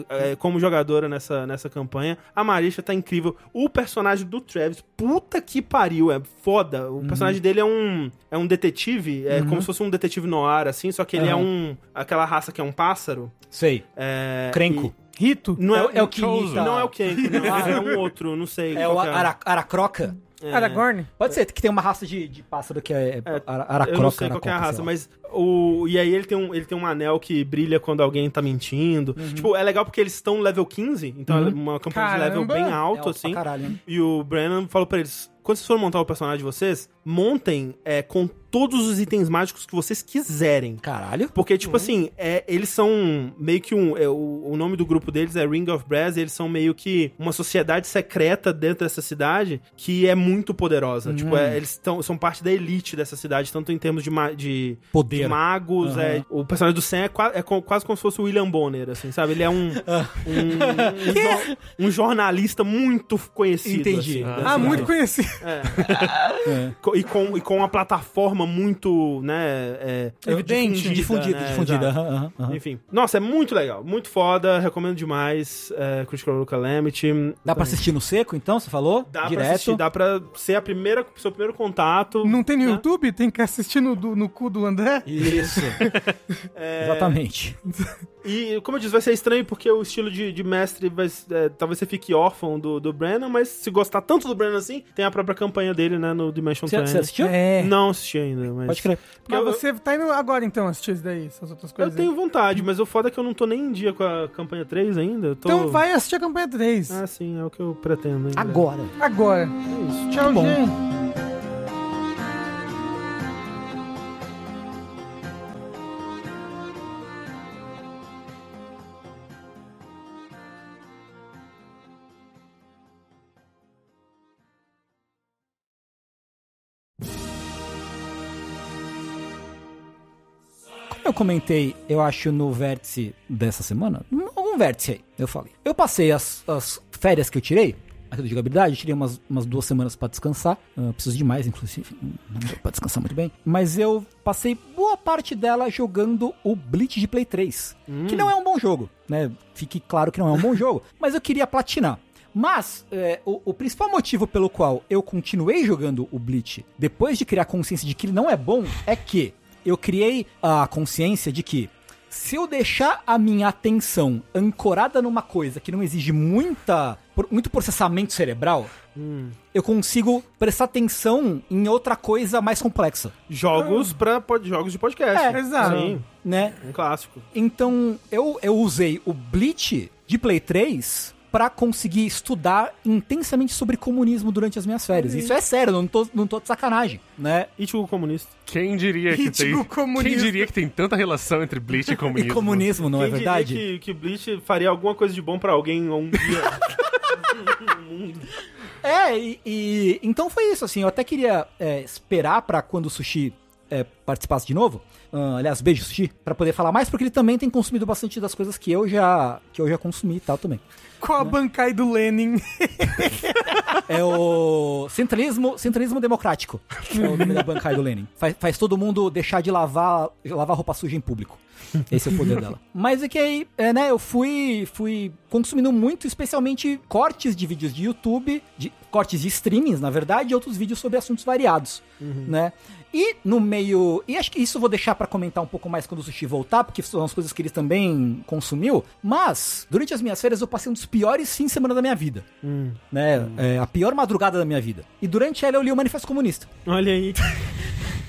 é, como jogadora nessa, nessa campanha. A Marisha tá incrível. O personagem do Travis, puta que pariu, é foda. O personagem dele é um, é um detetive, é como se fosse um detetive noir, assim, só que ele é Aham. um. aquela raça que é um pássaro. Sei. É, Crenco. Rito? não é, É o- é o que Não é o Kenko, (laughs) não, é um outro, não sei. É o que ara, Aracroca? É. Aragorn? Pode ser, que tem uma raça de, de pássaro que é, É, ara, Aracroca. eu não sei qual que é a raça, mas o. E aí ele tem, um, ele tem um anel que brilha quando alguém tá mentindo. Uhum. Tipo, é legal porque eles estão no level 15, então é uma campanha de level Caramba! bem É alto, alto assim. caralho, né? E o Brennan falou pra eles: quando vocês forem montar o personagem de vocês, montem é, com todos os itens mágicos que vocês quiserem. Caralho. Porque, tipo assim, é, eles são meio que um. é, o, o nome do grupo deles é Ring of Brass, e eles são meio que uma sociedade secreta dentro dessa cidade que é muito poderosa. Tipo, é, eles tão, são parte da elite dessa cidade, tanto em termos de, ma- de, Poder. de magos. Aham. é, o personagem do Sam é, qua- é quase como se fosse o William Bonner, assim, sabe? Ele é um. (laughs) um, um, (laughs) jor- um jornalista muito conhecido. Entendi. assim, Ah, Ah, muito conhecido. É. (laughs) E com, e com uma plataforma muito, né, é, Evidente. Difundida, né, difundida. exato. aham, aham, aham. Enfim. Nossa, é muito legal. Muito foda. Recomendo demais. É, Critical Role Calamity. Dá pra assistir no seco, então, você falou? Dá pra Direto. assistir. Dá pra ser a primeira, seu primeiro contato. Não tem no né? YouTube? Tem que assistir no, do- no cu do André? Isso. (laughs) É, Exatamente. E, como eu disse, vai ser estranho porque o estilo de, de mestre vai, é, talvez você fique órfão do, do Brennan, mas se gostar tanto do Brennan assim, tem a própria campanha dele, né, no Dimension Você, Trend. Você assistiu? É. Não assisti ainda, mas... Pode crer. Porque Mas eu, você tá indo agora então assistir isso daí, essas outras eu coisas. tenho aí. vontade, mas o foda é que eu não tô nem em dia com a campanha 3 ainda. Eu tô... Então vai assistir a campanha 3. Ah, sim, é o que eu pretendo. ainda. Agora. Agora. É isso. Tchau, gente. Comentei, eu acho no vértice dessa semana, algum vértice aí, eu falei. Eu passei as, as férias que eu tirei, aqui do jogabilidade, eu tirei umas, umas duas semanas pra descansar. Eu preciso de mais, inclusive, não deu pra descansar muito bem. Mas eu passei boa parte dela jogando o Bleach de Play 3, que não é um bom jogo, né? Fique claro que não é um bom (laughs) jogo, mas eu queria platinar. Mas é, o, o principal motivo pelo qual eu continuei jogando o Bleach depois de criar consciência de que ele não é bom é que eu criei a consciência de que se eu deixar a minha atenção ancorada numa coisa que não exige muita, muito processamento cerebral, eu consigo prestar atenção em outra coisa mais complexa, Jogos pra pod- jogos de podcast. É, exato. Sim, né? um clássico. Então, eu, eu usei o Bleach de Play 3 pra conseguir estudar intensamente sobre comunismo durante as minhas férias. Isso é sério, não tô, não tô de sacanagem, né? Ichigo comunista. Quem diria que tem. Ritmo comunista. Quem diria que tem tanta relação entre Bleach e (laughs) E comunismo? comunismo, não é Quem verdade? diria que, que Bleach faria alguma coisa de bom pra alguém um dia? (laughs) É, e, e- então foi isso, assim, eu até queria é, esperar pra quando o Sushi é, participasse de novo. Ah, aliás, beijo, Sushi, pra poder falar mais, porque ele também tem consumido bastante das coisas que eu já, que eu já consumi e tal também. Qual a bancai do Lenin? (laughs) É o centralismo, centralismo democrático. É o nome da bancada do Lenin. Faz, faz todo mundo deixar de lavar, lavar roupa suja em público. Esse é o poder dela. Mas é que aí, é, né, eu fui, fui consumindo muito, especialmente cortes de vídeos de YouTube, de, cortes de streamings, na verdade, e outros vídeos sobre assuntos variados, né? E no meio. E acho que isso eu vou deixar pra comentar um pouco mais quando o Sushi voltar, porque são as coisas que ele também consumiu. Mas, durante as minhas férias, eu passei um dos piores fins de semana da minha vida. Né? É, a pior madrugada da minha vida. E durante ela eu li o Manifesto Comunista. Olha aí. (laughs)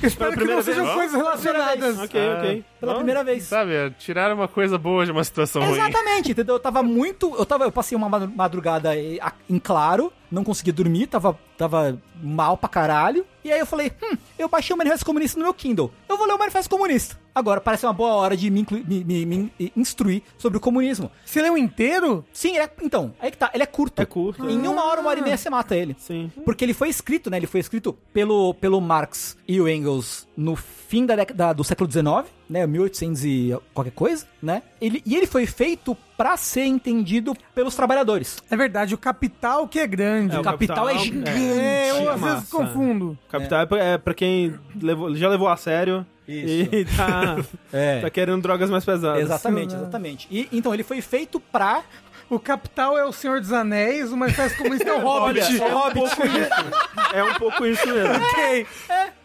Espero que não sejam vez? coisas relacionadas. ok, ok. Pela primeira vez. Sabe, é tirar uma coisa boa de uma situação ruim. Exatamente, entendeu? Eu tava muito. Eu, tava, eu passei uma madru- madrugada eh, em claro, não consegui dormir, tava, tava mal pra caralho. E aí eu falei, hum, eu baixei o Manifesto Comunista no meu Kindle. Eu vou ler o Manifesto Comunista. Agora parece uma boa hora de me, inclu- me- me- me instruir sobre o comunismo. Você leu inteiro? Sim, ele é, então, aí que tá, ele é curto. É curto. Em uma hora, uma hora e meia você mata ele. Sim. Porque ele foi escrito, né? Ele foi escrito pelo, pelo Marx e o Engels no fim da década do século XIX, né? 1800 e qualquer coisa, né? Ele, e ele foi feito pra ser entendido pelos trabalhadores. É verdade, o capital que é grande. É, O capital é capital, gigante. É, eu às massa. vezes confundo. Capital é, pra, é pra quem levou- já levou a sério Isso. E (laughs) tá, (laughs) É. tá querendo drogas mais pesadas. Exatamente, exatamente. E então ele foi feito pra. O Capital é o Senhor dos Anéis, o Manifesto Comunista é o (laughs) Olha, Hobbit. é um pouco isso. É um pouco isso mesmo. Ok.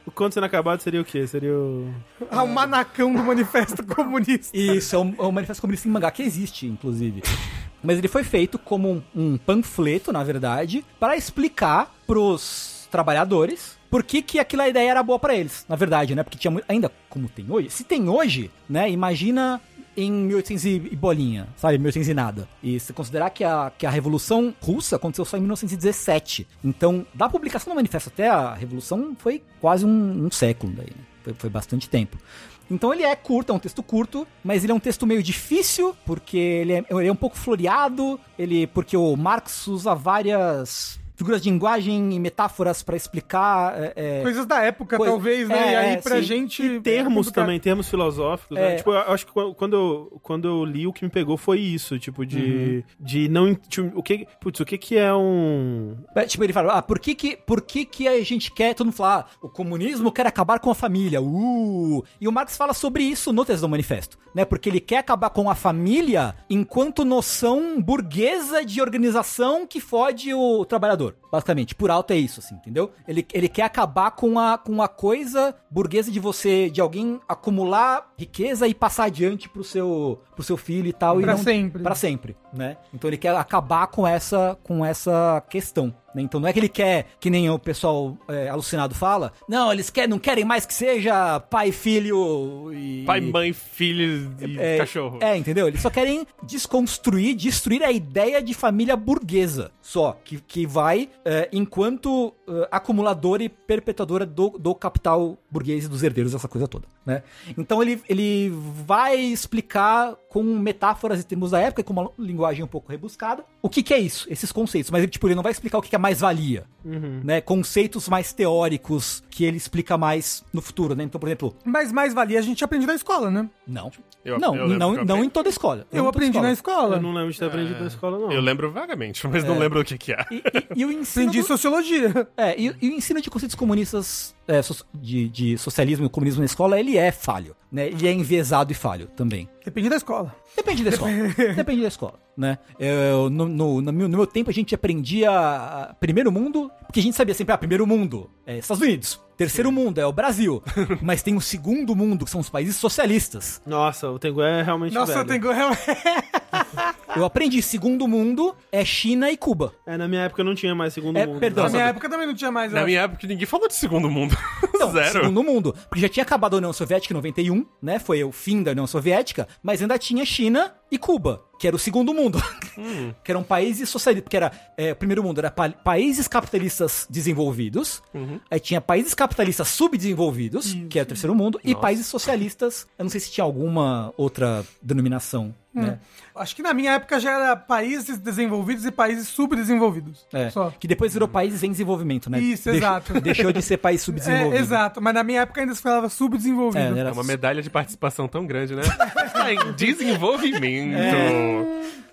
O conto sendo acabado seria o quê? Seria o... Ah, o manacão do Manifesto Comunista. Isso, é um, é um manifesto comunista em mangá que existe, inclusive. Mas ele foi feito como um, um panfleto, na verdade, para explicar pros trabalhadores por que, que aquela ideia era boa pra eles, na verdade, né? Porque tinha ainda como tem hoje. Se tem hoje, né? Imagina em 1800 e e bolinha, sabe? 1800 e nada. E se considerar que a, que a Revolução Russa aconteceu só em 1917. Então, da publicação do manifesto até a Revolução foi quase um, um século daí, né? Foi, foi bastante tempo. Então ele é curto, é um texto curto, mas ele é um texto meio difícil, porque ele é, ele é um pouco floreado, ele porque o Marx usa várias figuras de linguagem e metáforas pra explicar é, é, Coisas da época, Coisa- talvez, né? é, e aí é, pra sim. gente. E termos também, termos filosóficos, É. né? Tipo, eu acho que quando eu, quando eu li, o que me pegou foi isso, tipo, de, Uhum. de não... Tipo, o que, putz, o que que é um... É, Tipo, ele fala, ah, por que que, por que que a gente quer, todo mundo fala, ah, o comunismo quer acabar com a família, uh! E o Marx fala sobre isso no texto do manifesto, né? Porque ele quer acabar com a família enquanto noção burguesa de organização que fode o trabalhador, basicamente. Por alto é isso, assim, entendeu? Ele, ele quer acabar com a, com a coisa burguesa de você, de alguém acumular riqueza e passar adiante pro seu, pro seu filho e tal. Pra e não, sempre. Pra sempre, né? Então ele quer acabar com essa, com essa questão. Né? Então não é que ele quer, que nem o pessoal é, alucinado fala, não, eles querem, não querem mais que seja pai, filho e... Pai, mãe, filho e é, cachorro. É, entendeu? Eles só querem desconstruir, destruir a ideia de família burguesa. Só, que, que vai é, enquanto é, acumuladora e perpetuadora do, do capital burguês e dos herdeiros, essa coisa toda, né? Então ele, ele vai explicar com metáforas e termos da época, e com uma linguagem um pouco rebuscada, o que, que é isso, esses conceitos. Mas ele, tipo, ele não vai explicar o que, que é mais-valia, né? Conceitos mais teóricos que ele explica mais no futuro, né? Então, por exemplo, Mas mais valia a gente aprende na escola, né? não. Eu- não, eu não, eu não em toda a escola. Eu toda aprendi na escola. escola. Eu não lembro de ter aprendido na escola, não. Eu lembro vagamente, mas não lembro o que que é. E, e- e o ensino Aprendi do- sociologia. É, e, e o ensino de conceitos comunistas, é, so- de, de socialismo e comunismo na escola, ele é falho, né? Ele é enviesado e falho também. Depende da escola. Depende da escola. Depende da escola, né? Eu, no, no, no meu, no meu tempo, a gente aprendia ah, primeiro mundo, porque a gente sabia sempre, ah, primeiro mundo é Estados Unidos. Terceiro mundo é o Brasil. (laughs) Mas tem o segundo mundo, que são os países socialistas. Nossa, o Tengu é realmente Nossa, velho. eu tenho. (laughs) Eu aprendi segundo mundo é China e Cuba. É, na minha época não tinha mais segundo É, mundo. perdão, Na Nossa, minha época também não tinha mais. Na eu minha época, ninguém falou de segundo mundo. (laughs) Não, Zero. segundo mundo. Porque já tinha acabado a União Soviética em 91, né? Foi o fim da União Soviética, mas ainda tinha China e Cuba, que era o segundo mundo. (laughs) que eram países socialistas. Porque era. é, o primeiro mundo era pa- países capitalistas desenvolvidos. Aí tinha países capitalistas subdesenvolvidos, que era o terceiro mundo, e países socialistas. Eu não sei se tinha alguma outra denominação, né? Acho que na minha época já era países desenvolvidos e países subdesenvolvidos. É, Só. que depois virou países em desenvolvimento, né? Isso, Deixou- exato. (laughs) Deixou de ser país subdesenvolvido. É, exato. Mas na minha época ainda se falava subdesenvolvido. É, era É uma medalha de participação tão grande, né? (laughs) Tá em desenvolvimento.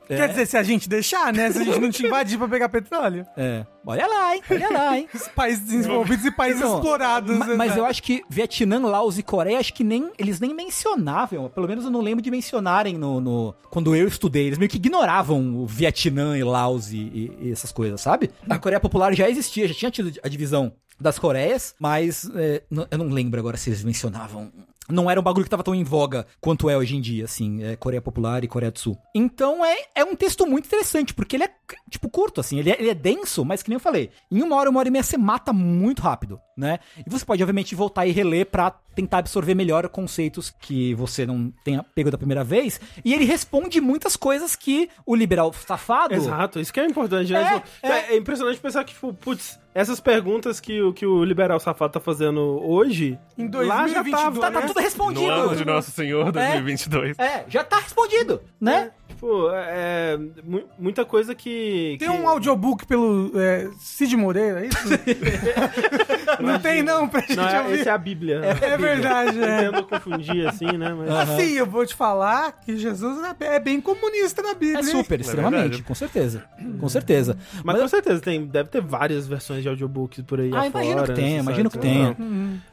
Quer dizer, se a gente deixar, né? Se a gente não te invadir pra pegar petróleo. É. Olha lá, hein? Olha lá, hein? Os países desenvolvidos e países Não, explorados. ma- Mas né? eu acho que Vietnã, Laos e Coreia, acho que nem eles nem mencionavam. Pelo menos eu não lembro de mencionarem no, no- quando eu estudei. Eles meio que ignoravam o Vietnã e Laos e, e- e essas coisas, sabe? A Coreia Popular já existia, já tinha tido a divisão das Coreias, mas é, eu não lembro agora se eles mencionavam. Não era um bagulho que tava tão em voga quanto é hoje em dia, assim, é Coreia Popular e Coreia do Sul. Então é, é um texto muito interessante, porque ele é, tipo, curto, assim, ele é, ele é denso, mas que nem eu falei, em uma hora, uma hora e meia você mata muito rápido, né? E você pode, obviamente, voltar e reler pra tentar absorver melhor conceitos que você não tenha pego da primeira vez. E ele responde muitas coisas que o liberal safado. Exato, isso que é importante, né? É, Tipo, É, é impressionante pensar que, tipo, putz, essas perguntas que, o- que o liberal safado tá fazendo hoje, Em lá já 2022, tava, Tá, tá né? tudo respondido. No ano de Nosso Senhor 2022. É, já tá respondido, né? Pô, é, mu- muita coisa que. Tem que- um audiobook pelo é, Cid Moreira, é isso? (laughs) não tem não pra gente Não, é, ouvir. esse é a Bíblia. É verdade, é. Tentando confundir assim, né? Mas... Assim, eu vou te falar que Jesus é bem comunista na Bíblia. É hein? super, extremamente, verdade. com certeza. Com certeza. Mas com certeza tem, deve ter várias versões de audiobooks por aí Ah, afora. imagino que tenha, nesses imagino que tenha.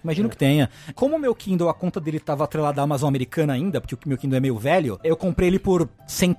Imagino que tenha. Como o meu Kindle, a conta dele tava atrelada à Amazon americana ainda, porque o meu Kindle é meio velho, eu comprei ele por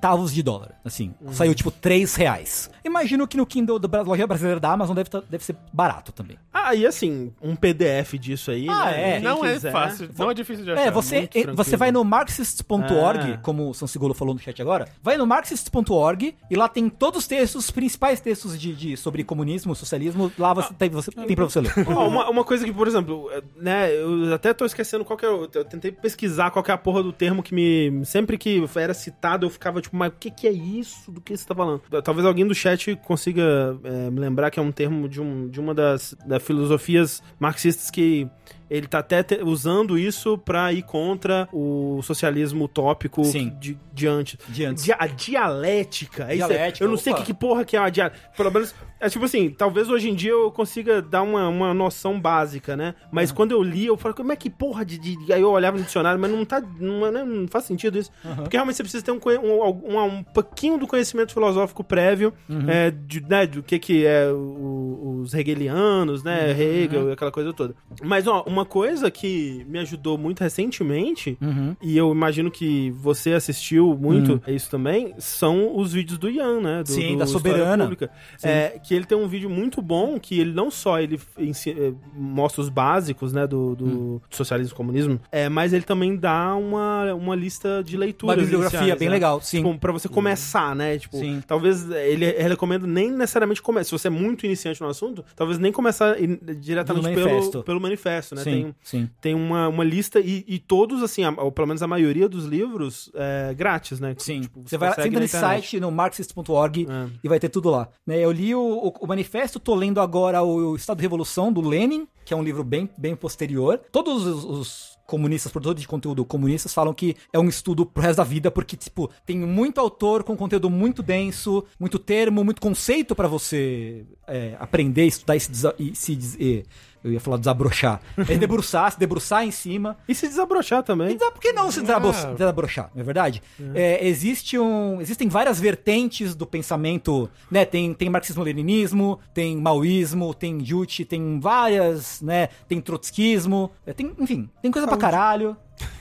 centavos de dólar. Assim, saiu tipo 3 reais. Imagino que no Kindle da loja brasileira da Amazon deve, tá- deve ser barato também. Ah, e assim, um PDF disso aí. Ah, né? é. Quem Não é quiser. fácil, não é difícil de achar. É, você, você vai no marxist.org, É. como o Sansigolo falou no chat agora, vai no marxist.org e lá tem todos os textos, os principais textos de, de- sobre comunismo, socialismo, lá você, tem, você, tem pra você ler. (laughs) Ó, uma, uma coisa que, por exemplo, é, né, eu até tô esquecendo qual que é. o- Eu tentei pesquisar qual que é a porra do termo que me. Sempre que era citado, eu ficava tipo, mas o que, que é isso? Do que você tá falando? Talvez alguém do chat consiga é, me lembrar que é um termo de, um, de uma das, das filosofias marxistas que. Ele tá até te- usando isso pra ir contra o socialismo utópico Sim. de, de antes. De antes. A dialética. é eu não sei opa. que, que porra que é uma dialética. Pelo menos, é tipo assim, talvez hoje em dia eu consiga dar uma, uma noção básica, né? Mas quando eu li, eu falei, como é que porra de, de- Aí eu olhava no dicionário, mas não tá. Não, é- não faz sentido isso. Porque realmente você precisa ter um, um, um, um pouquinho do conhecimento filosófico prévio é, de, né, do que, que é o- os hegelianos, né? Hegel e aquela coisa toda. Mas, ó, uma coisa que me ajudou muito recentemente, Uhum. e eu imagino que você assistiu muito a isso também, são os vídeos do Ian, né? Do, Sim, do da Soberana. Pública. É, que ele tem um vídeo muito bom, que ele não só ele eh, mostra os básicos, né, do, do Hum. socialismo e comunismo, é, mas ele também dá uma, uma lista de leituras Uma bibliografia iniciais, bem né? legal, sim. Tipo, pra você começar, né? Tipo, Sim. talvez ele, ele recomenda nem necessariamente começar. Se você é muito iniciante no assunto, talvez nem começar diretamente pelo manifesto. pelo manifesto, né? Sim, Tem, sim. tem uma, uma lista e, e todos, assim, a- ou pelo menos a maioria dos livros é grátis, né? Sim. Tipo, você vai consegue entra nesse site, no marxist.org, É. e vai ter tudo lá. Né, eu li o, o- o manifesto, tô lendo agora o Estado de Revolução, do Lenin, que é um livro bem, bem posterior. Todos os, os comunistas, produtores de conteúdo comunistas, falam que é um estudo pro resto da vida, porque, tipo, tem muito autor com conteúdo muito denso, muito termo, muito conceito pra você é, aprender, estudar e se, e se e- eu ia falar desabrochar. (laughs) É debruçar, se debruçar em cima. E se desabrochar também. Por que não se desabro- desabrochar? Não é verdade? É, existe um, existem várias vertentes do pensamento, né? Tem, tem marxismo-leninismo, tem maoísmo, tem Juche, tem várias, né? Tem trotskismo, é, tem, enfim, tem coisa pra caralho.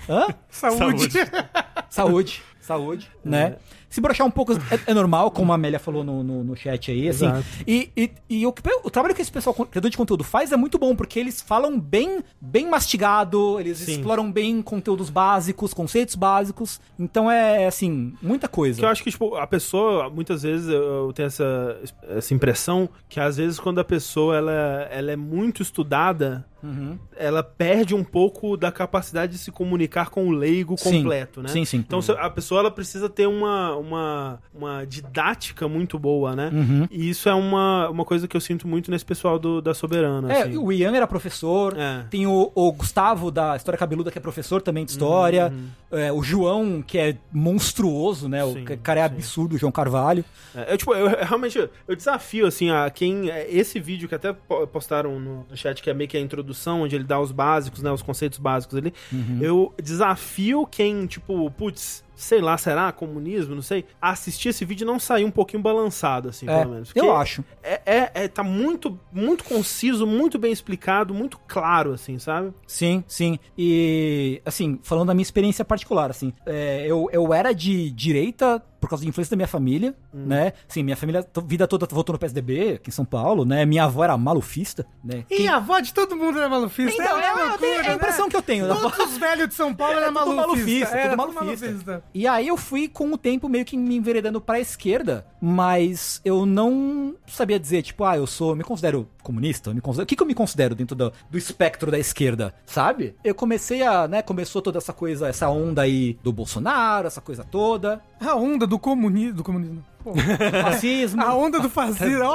Hã? (laughs) Saúde. (laughs) Saúde, saúde, né? Se brochar um pouco é, é normal, como a Amélia falou no, no, no chat aí, assim. Exato. E, e, e o, que- o trabalho que esse pessoal, criador de conteúdo, faz é muito bom, porque eles falam bem, bem mastigado, eles Sim. exploram bem conteúdos básicos, conceitos básicos. Então é, assim, muita coisa. Que eu acho que, tipo, a pessoa, muitas vezes eu, eu tenho essa, essa impressão que às vezes quando a pessoa ela, ela é muito estudada, Uhum. ela perde um pouco da capacidade de se comunicar com o leigo Sim. completo, né? Sim, sim. Então a pessoa ela precisa ter uma, uma, uma didática muito boa, né? Uhum. E isso é uma, uma coisa que eu sinto muito nesse pessoal do, da Soberana. É, assim. o Ian era professor, É. tem o, o Gustavo da História Cabeluda, que é professor também de história, é, o João, que é monstruoso, né? Uhum. Sim, o ca- cara é absurdo, o João Carvalho. É, eu, tipo, eu realmente eu desafio assim a quem é, esse vídeo que até po- postaram no, no chat que é meio que a introdução onde ele dá os básicos, né, os conceitos básicos ali. Uhum. Eu desafio quem tipo, putz, sei lá, será comunismo, não sei, assistir esse vídeo e não sair um pouquinho balançado assim, É, pelo menos. eu acho. É, é, é- tá muito muito conciso, muito bem explicado, muito claro assim, sabe? Sim, sim. E, assim, falando da minha experiência particular, assim, é, eu, eu era de direita por causa de influência da minha família, Hum. né? Sim, minha família, a vida toda votou no PSDB, aqui em São Paulo, né? Minha avó era malufista, né? E a avó de todo mundo era malufista. Então, é, é, loucura, é a impressão né? que eu tenho. da avó. Todos os velhos de São Paulo (laughs) É, eram tudo malufista. malufista, Era malufista. E aí eu fui com o tempo meio que me enveredando pra esquerda, mas eu não sabia dizer, tipo, ah, eu sou, me considero comunista, eu me considero, o que, que eu me considero dentro do, do espectro da esquerda, sabe? Eu comecei a, né, começou toda essa coisa, essa onda aí do Bolsonaro, essa coisa toda, A onda do comunismo. Do comunismo. Pô. (laughs) fascismo. A onda do fascismo. (laughs)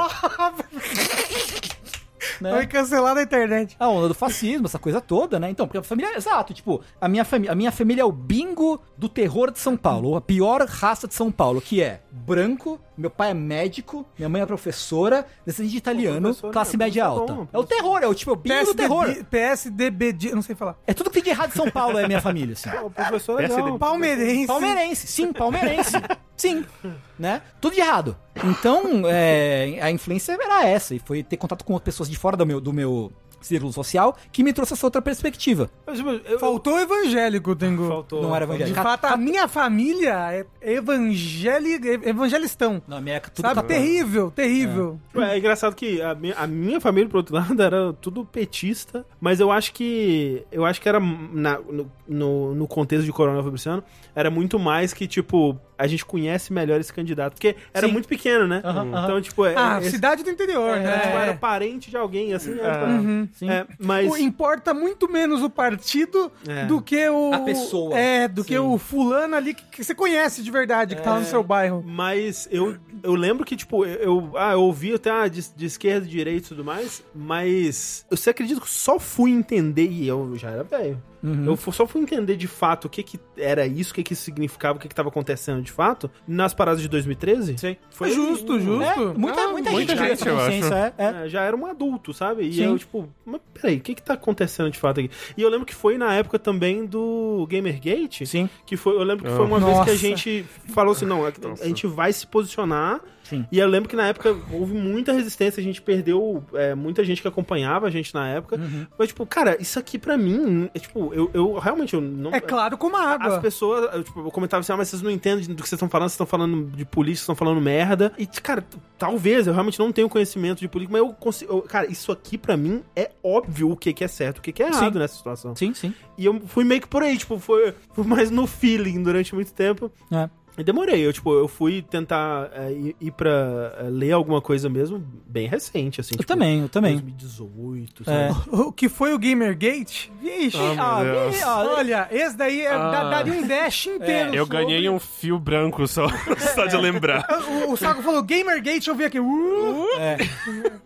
(laughs) Né? Foi cancelado a internet. a onda do fascismo, essa coisa toda, né? Então, porque a família, exato, tipo, a minha, família, a minha família é o bingo do terror de São Paulo, a pior raça de São Paulo, que é branco, meu pai é médico, minha mãe é professora, descendente de italiano, classe né? média Professor alta. bom, É o terror, é o tipo, é o bingo do terror. PSDB, PSDB, de- não sei falar. É tudo que tem de errado em São Paulo, é a minha família, assim. Pô, professor é. Palmeirense. Palmeirense, sim, palmeirense. Sim, né? Tudo de errado. Então, é, a influência era essa, e foi ter contato com pessoas de fora do meu, do meu círculo social que me trouxe essa outra perspectiva. Mas, tipo, eu- Faltou evangélico, Tengu. Faltou. Não era De evangélico. fato, a minha família é evangeli... evangelistão. Na minha época, tudo Sabe? católico. Terrível, terrível. É engraçado que a minha, a minha família, por outro lado, (laughs) era tudo petista, mas eu acho que. Eu acho que era na- no, no, no contexto de Coronel Fabriciano, era muito mais que, tipo, a gente conhece melhor esse candidato. Porque era Sim. muito pequeno, né? Então, tipo, é, Ah, esse- cidade do interior, é, né? tipo, era parente de alguém, assim. era- Sim. É, mas. O- Importa muito menos o partido É. do que o. A pessoa. É, do que Sim. o fulano ali que, que você conhece de verdade, que tá lá no seu bairro. Mas eu, eu lembro que, tipo, eu, eu- ah, eu ouvi até ah, de, de esquerda, de direita e tudo mais, mas você acredita que eu só fui entender, e eu já era velho, eu fu- só fui entender de fato o que que era isso, o que que isso significava, o que que tava acontecendo de fato, nas paradas de 2013. Sim. Foi justo, É, justo. muita, Ah, muita, muita gente, gente, eu é, é. É, já era um adulto, sabe? E Sim. eu, tipo, mas peraí, o que que tá acontecendo de fato aqui? E eu lembro que foi na época também do Gamergate, Sim. que foi, eu lembro que foi uma Nossa. vez que a gente falou assim, não, a, a gente vai se posicionar. Sim. E eu lembro que na época houve muita resistência, a gente perdeu é, muita gente que acompanhava a gente na época. Uhum. Mas, tipo, cara, isso aqui pra mim, é tipo, eu, eu realmente eu não. É claro como a As água. pessoas, eu, tipo, eu comentava assim, ah, mas vocês não entendem do que vocês estão falando, vocês estão falando de política, vocês estão falando merda. E, cara, talvez, eu realmente não tenho conhecimento de política, mas eu consigo. eu- cara, isso aqui pra mim é óbvio o que, que é certo, o que, que é errado Sim. nessa situação. Sim, sim. E eu fui meio que por aí, tipo, foi, foi mais no feeling durante muito tempo. É. E demorei, eu, tipo, eu fui tentar é, ir, ir pra é, ler alguma coisa mesmo bem recente, assim. Eu tipo, também, eu também. 2018, É. sabe? (laughs) O que foi o Gamergate? Vixe. Ah, Deus. vi- ah, Olha, esse daí é- Ah. dá- daria um dash inteiro. Eu sobre. ganhei um fio branco só, (laughs) só de lembrar. O, o Sago falou Gamergate, eu vi aqui. Uh,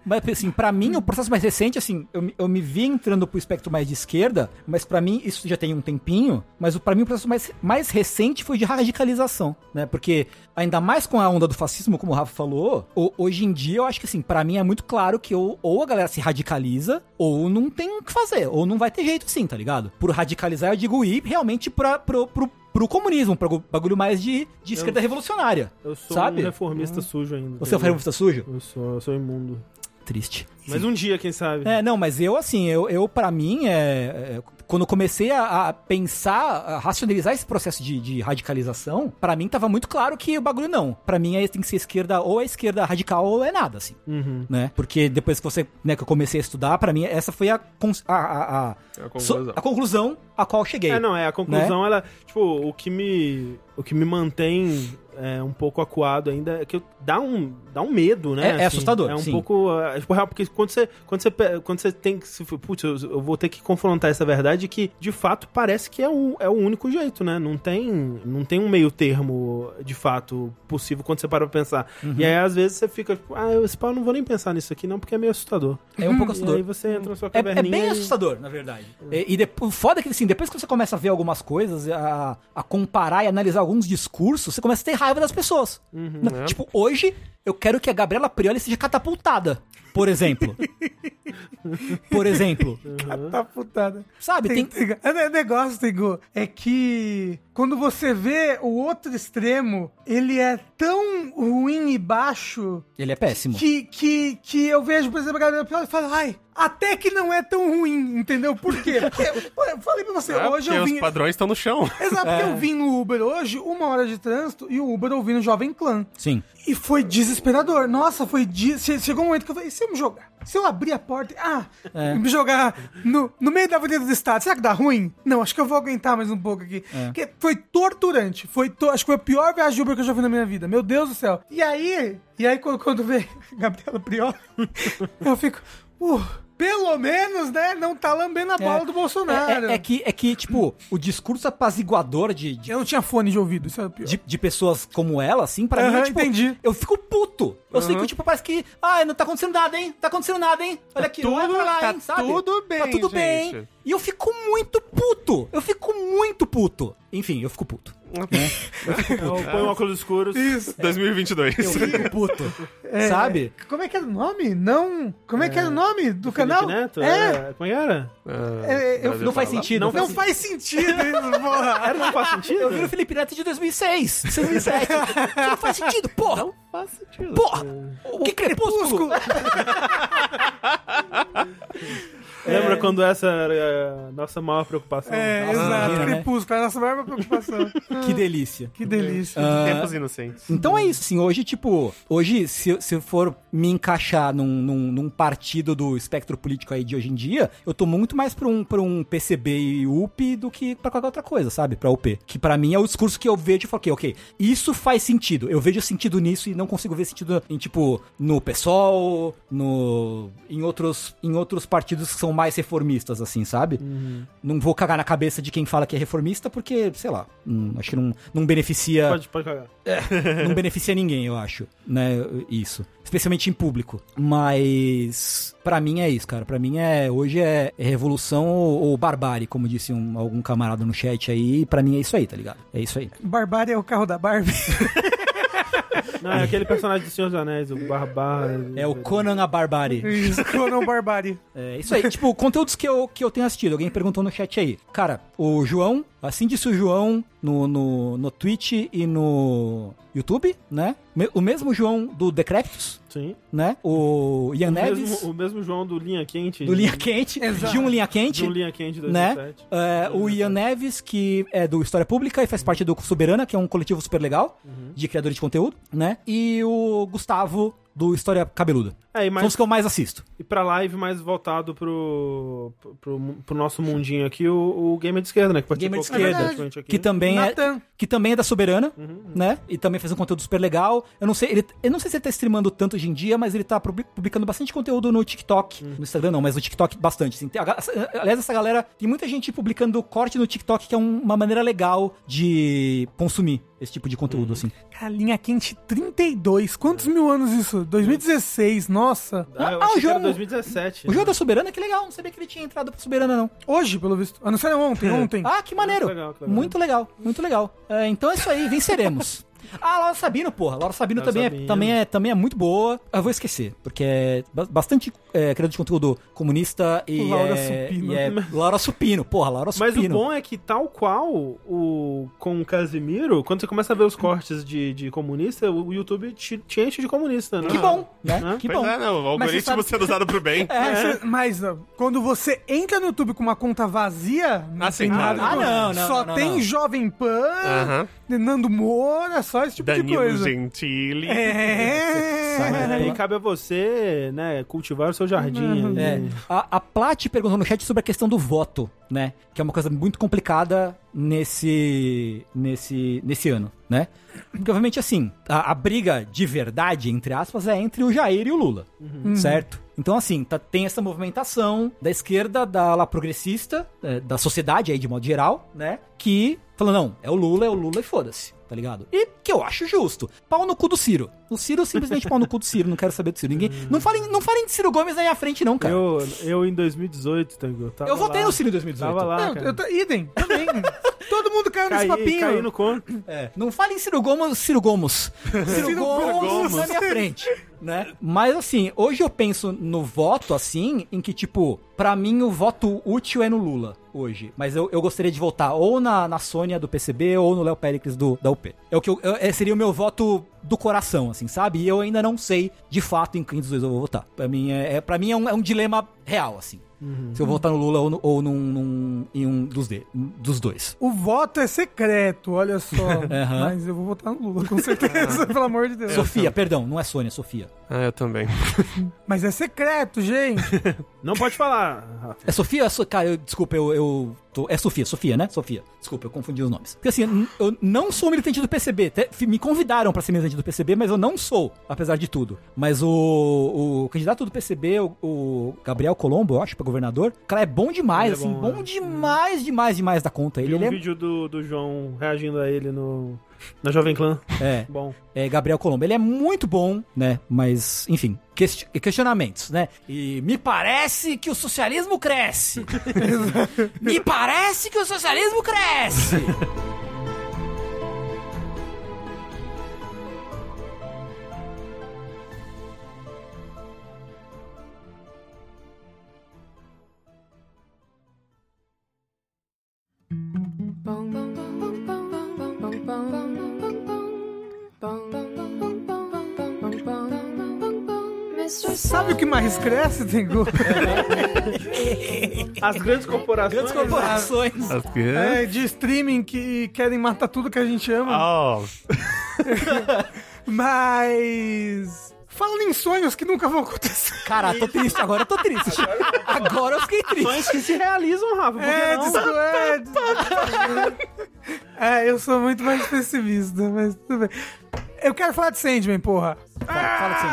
Mas, assim, pra mim, o processo mais recente, assim, eu, me- eu me vi entrando pro espectro mais de esquerda, mas pra mim, isso já tem um tempinho, mas pra mim o processo mais, mais recente foi de radicalização, né? Porque, ainda mais com a onda do fascismo, como o Rafa falou, ho- hoje em dia eu acho que, assim, pra mim é muito claro que ou, ou a galera se radicaliza, ou não tem o que fazer, ou não vai ter jeito assim, tá ligado? Por radicalizar, eu digo ir realmente pra, pro, pro, pro comunismo, pro bagulho mais de, de esquerda revolucionária. Eu sou Sabe? um reformista sujo ainda. Você é um reformista sujo? Eu sou, eu sou imundo. Triste. Mas um dia, quem sabe? É, não, mas eu, assim, eu, eu para mim, é, é, quando eu comecei a, a pensar, a racionalizar esse processo de, de radicalização, pra mim tava muito claro que o bagulho não. Pra mim é, tem que ser esquerda, ou é esquerda radical ou é nada, assim. Uhum. Né? Porque depois que você, né, que eu comecei a estudar, pra mim essa foi a, a, a, a, É a so- conclusão. a conclusão a qual eu cheguei. É, não, é, a Né? conclusão, ela, tipo, o que me, o que me mantém é, um pouco acuado ainda é que eu- dá um, dá um medo, né? É- é assustador, É um sim. pouco, é, tipo, real, porque quando você, quando você, quando você tem que, se, putz, eu, eu vou ter que confrontar essa verdade que, de fato, parece que é o, é o único jeito, né? Não tem, não tem um meio termo, de fato, possível quando você para pra pensar. Uhum. E aí, às vezes, você fica, tipo, ah, eu, esse pau, eu não vou nem pensar nisso aqui não, porque é meio assustador. É um pouco E assustador. aí você entra na sua É, é caverninha bem e- assustador, na verdade. E, e depois, o foda é que, assim, depois que você começa a ver algumas coisas, a, a comparar e analisar alguns discursos, você começa a ter raiva das pessoas. Na- é. Tipo, hoje, eu quero que a Gabriela Prioli seja catapultada, por exemplo. por exemplo. tá putada. Sabe, tem... Tem, o negócio, Tengu, é que quando você vê o outro extremo, ele é tão ruim e baixo Ele é péssimo. que, que, que eu vejo, por exemplo, a galera e falo, ai, até que não é tão ruim, entendeu? Por quê? Porque, eu falei pra você, É, hoje porque eu os vim... padrões estão no chão. Exato, porque É. eu vim no Uber hoje, uma hora de trânsito, e o Uber ouvindo Jovem Clã. Sim. E foi desesperador. Nossa, foi. De... che- Chegou um momento que eu falei: se eu me jogar? Se eu abrir a porta. e- Ah, É. me jogar no, no meio da Avenida do Estado, será que dá ruim? Não, acho que eu vou aguentar mais um pouco aqui. É. Porque foi torturante. Foi to- Acho que foi a pior viagem de Uber que eu já vi na minha vida. Meu Deus do céu. E aí, e aí quando, quando vê (laughs) Gabriela Prior, (laughs) eu fico. Uh, pelo menos, né, não tá lambendo a bola do Bolsonaro. É, é- é que, é que, tipo, o discurso apaziguador de, de, Eu não tinha fone de ouvido, isso é pior. de, de pessoas como ela, assim, pra mim, Aham, é, tipo, entendi. eu fico puto. Eu fico, tipo, parece que, ah, não tá acontecendo nada, hein? Tá acontecendo nada, hein? Olha aqui, tudo- pra lá, tá hein? Sabe? tudo bem, Tá tudo bem. gente. E eu fico muito puto. Eu fico muito puto. Enfim, eu fico puto. (laughs) Eu põe óculos escuros. Isso. 2022. Eu fico (laughs) puto. É, Sabe? Como é que era o nome? Não. Como é, que era o nome do canal? Felipe Neto? É. Como é era? É, eu- Não faz sentido. Não, faz sentido isso, porra. Era, não faz sentido? Eu vi o Felipe Neto de 2006, 2007. Isso não faz sentido, porra. Não faz sentido. Porra. O que crepúsculo? (laughs) Lembra quando essa era a nossa maior preocupação? É, Nossa, exato. né? Crepúsculo, é a nossa maior preocupação. (laughs) Que delícia. que delícia. Tempos inocentes. Então é isso, assim, hoje, tipo, hoje, se, eu- se eu for me encaixar num, num, num partido do espectro político aí de hoje em dia, eu tô muito mais pra um, pra um PCB e UP do que pra qualquer outra coisa, sabe? Pra UP. Que pra mim é o discurso que eu vejo e falo, ok, ok, isso faz sentido. Eu vejo sentido nisso e não consigo ver sentido em, tipo, no PSOL, no, em outros, em outros partidos que são mais reformistas, assim, sabe? Não vou cagar na cabeça de quem fala que é reformista, porque, sei lá, hum, acho que não, não beneficia Pode, pode cagar. não beneficia ninguém, eu acho, né, isso. Especialmente em público. Mas pra mim é isso, cara. Pra mim é hoje é, é revolução ou, ou barbárie, como disse um- algum camarada no chat aí. Pra mim é isso aí, tá ligado? É isso aí. Barbárie é o carro da Barbie. (laughs) (laughs) Não, é aquele personagem do Senhor dos Anéis, o Barbário. É o Conan a Barbárie. Isso, Conan Barbárie. É isso aí. tipo, conteúdos que eu, que eu tenho assistido. Alguém perguntou no chat aí. Cara, o João, assim disse o João no, no, no Twitch e no YouTube, né? O mesmo João do Decreptus, Sim. né? O Ian O Neves. mesmo, o mesmo João do Linha Quente. Do Linha Quente, Exato. de um Linha Quente. De um Linha Quente né? 2007. É, o Ian Neves, que é do História Pública e faz parte do Soberana, que é um coletivo super legal de criadores de conteúdo, né? E o Gustavo do História Cabeluda. É, e, São mais, os que eu mais assisto. e pra live mais voltado pro, pro, pro nosso mundinho aqui, o, o Gamer de Esquerda, né? Que Gamer de Esquerda, aqui. que também é que também é da Soberana, né? E também faz um conteúdo super legal. Eu não sei, ele, eu não sei se ele tá streamando tanto hoje em dia, mas ele tá publi- publicando bastante conteúdo no TikTok, no Instagram não, mas no TikTok bastante. assim. Tem- aliás, essa galera tem muita gente publicando corte no TikTok, que é um- uma maneira legal de consumir esse tipo de conteúdo, assim. Cara, linha quente 32. Quantos mil anos isso? 2016, nossa. Ah, eu Ah, o achei que era João- 2017. O jogo da Soberana, que legal, não sabia que ele tinha entrado pra Soberana, não. Hoje, pelo visto. A não ser ontem, (laughs) ontem. Ah, que maneiro. Que legal, que legal. Muito legal, muito legal. É, então é isso aí, venceremos. (laughs) Ah, Laura Sabino, porra. Laura Sabino, Laura também, Sabino. É, também, é, também é muito boa. Eu vou esquecer, porque é ba- bastante é, criador de conteúdo comunista e Laura é, Supino. e é Laura Supino. Porra, Laura Mas Supino. o bom é que, tal qual o com o Casimiro, quando você começa a ver os cortes de, de comunista, o YouTube te, te enche de comunista, né? Que bom, né? Ah. Que Pois bom. é, né? O Mas algoritmo sabe- sendo usado pro bem. (laughs) Mas, mas, ó, quando você entra no YouTube com uma conta vazia, não Ah, sim, tem claro. nada. Ah, não, não, Só não, tem não. Jovem Pan, Aham. Nando Moura, só esse tipo de Danilo coisa. Gentili. É. Aí cabe a você, né, cultivar o seu jardim. Uhum. É. A, a Plat perguntou no chat sobre a questão do voto, né? Que é uma coisa muito complicada nesse, nesse, nesse ano, né? Porque, obviamente, assim, a, a briga de verdade, entre aspas, é entre o Jair e o Lula, certo? Então, assim, tá- tem essa movimentação da esquerda, da ala progressista, é, da sociedade aí de modo geral, né? Que falou, não, é o Lula, é o Lula e foda-se, tá ligado? E que eu acho justo. Pau no cu do Ciro. O Ciro simplesmente pau no cu do Ciro, não quero saber do Ciro. Ninguém, não, falem, não falem de Ciro Gomes na minha frente, não, cara. Eu, Eu, eu em 2018, Tango, tava votei lá. no Ciro em 2018. Tava lá, Não, cara. eu tô, idem, também. (laughs) Todo mundo caiu nesse Caí, papinho. caí no conto. É, não fale em Ciro Gomes, Ciro Gomes. (laughs) Ciro, Gomes, na minha frente, né? Mas assim, hoje eu penso no voto assim, em que tipo, pra mim o voto útil é no Lula hoje, mas eu, eu gostaria de votar ou na, na Sônia do PCB ou no Léo Péricles do da UP. É o que eu, eu- é, seria o meu voto do coração, assim, sabe? E eu ainda não sei de fato em quem dos dois eu vou votar. Pra mim é, é para mim é um, é um dilema real, assim. Se eu vou votar no Lula ou, no, ou num, num- em um dos, de, dos dois. O voto é secreto, olha só. (laughs) Aham. Mas eu vou votar no Lula, com certeza, (laughs) pelo amor de Deus. Sofia, perdão, não é Sônia, é Sofia. Ah, eu também. Mas é secreto, gente. (laughs) Não pode falar. Rafa. É Sofia? So- Cara, eu, desculpa, eu, eu tô- É Sofia, Sofia, né? Sofia. Desculpa, eu confundi os nomes. Porque assim, eu não sou militante do PCB. Me convidaram pra ser militante do PCB, mas eu não sou, apesar de tudo. Mas o, o candidato do PCB, o, o Gabriel Colombo, eu acho, pra governador, o cara é bom demais, é assim, bom, bom, né? demais, demais, demais da conta. Ele, um ele é, vídeo do, do João reagindo a ele no, na Jovem Clã. é, Bom. é Gabriel Colombo. Ele é muito bom, né? Mas, enfim, questi- questionamentos, né? E me parece que o socialismo cresce. (laughs) (laughs) me parece que o socialismo cresce. Sabe o que mais cresce, Tengu? (laughs) As grandes corporações. Grandes corporações. É, de streaming que querem matar tudo que a gente ama. Oh, (laughs) Mas. Falando em sonhos que nunca vão acontecer. Cara, tô triste agora, eu tô triste. Agora eu fiquei triste. Sonhos que se realizam, Rafa. É, não? desculpa, é. É, eu sou muito mais pessimista, mas tudo bem. Eu quero falar de Sandman, porra. Fala, fala assim.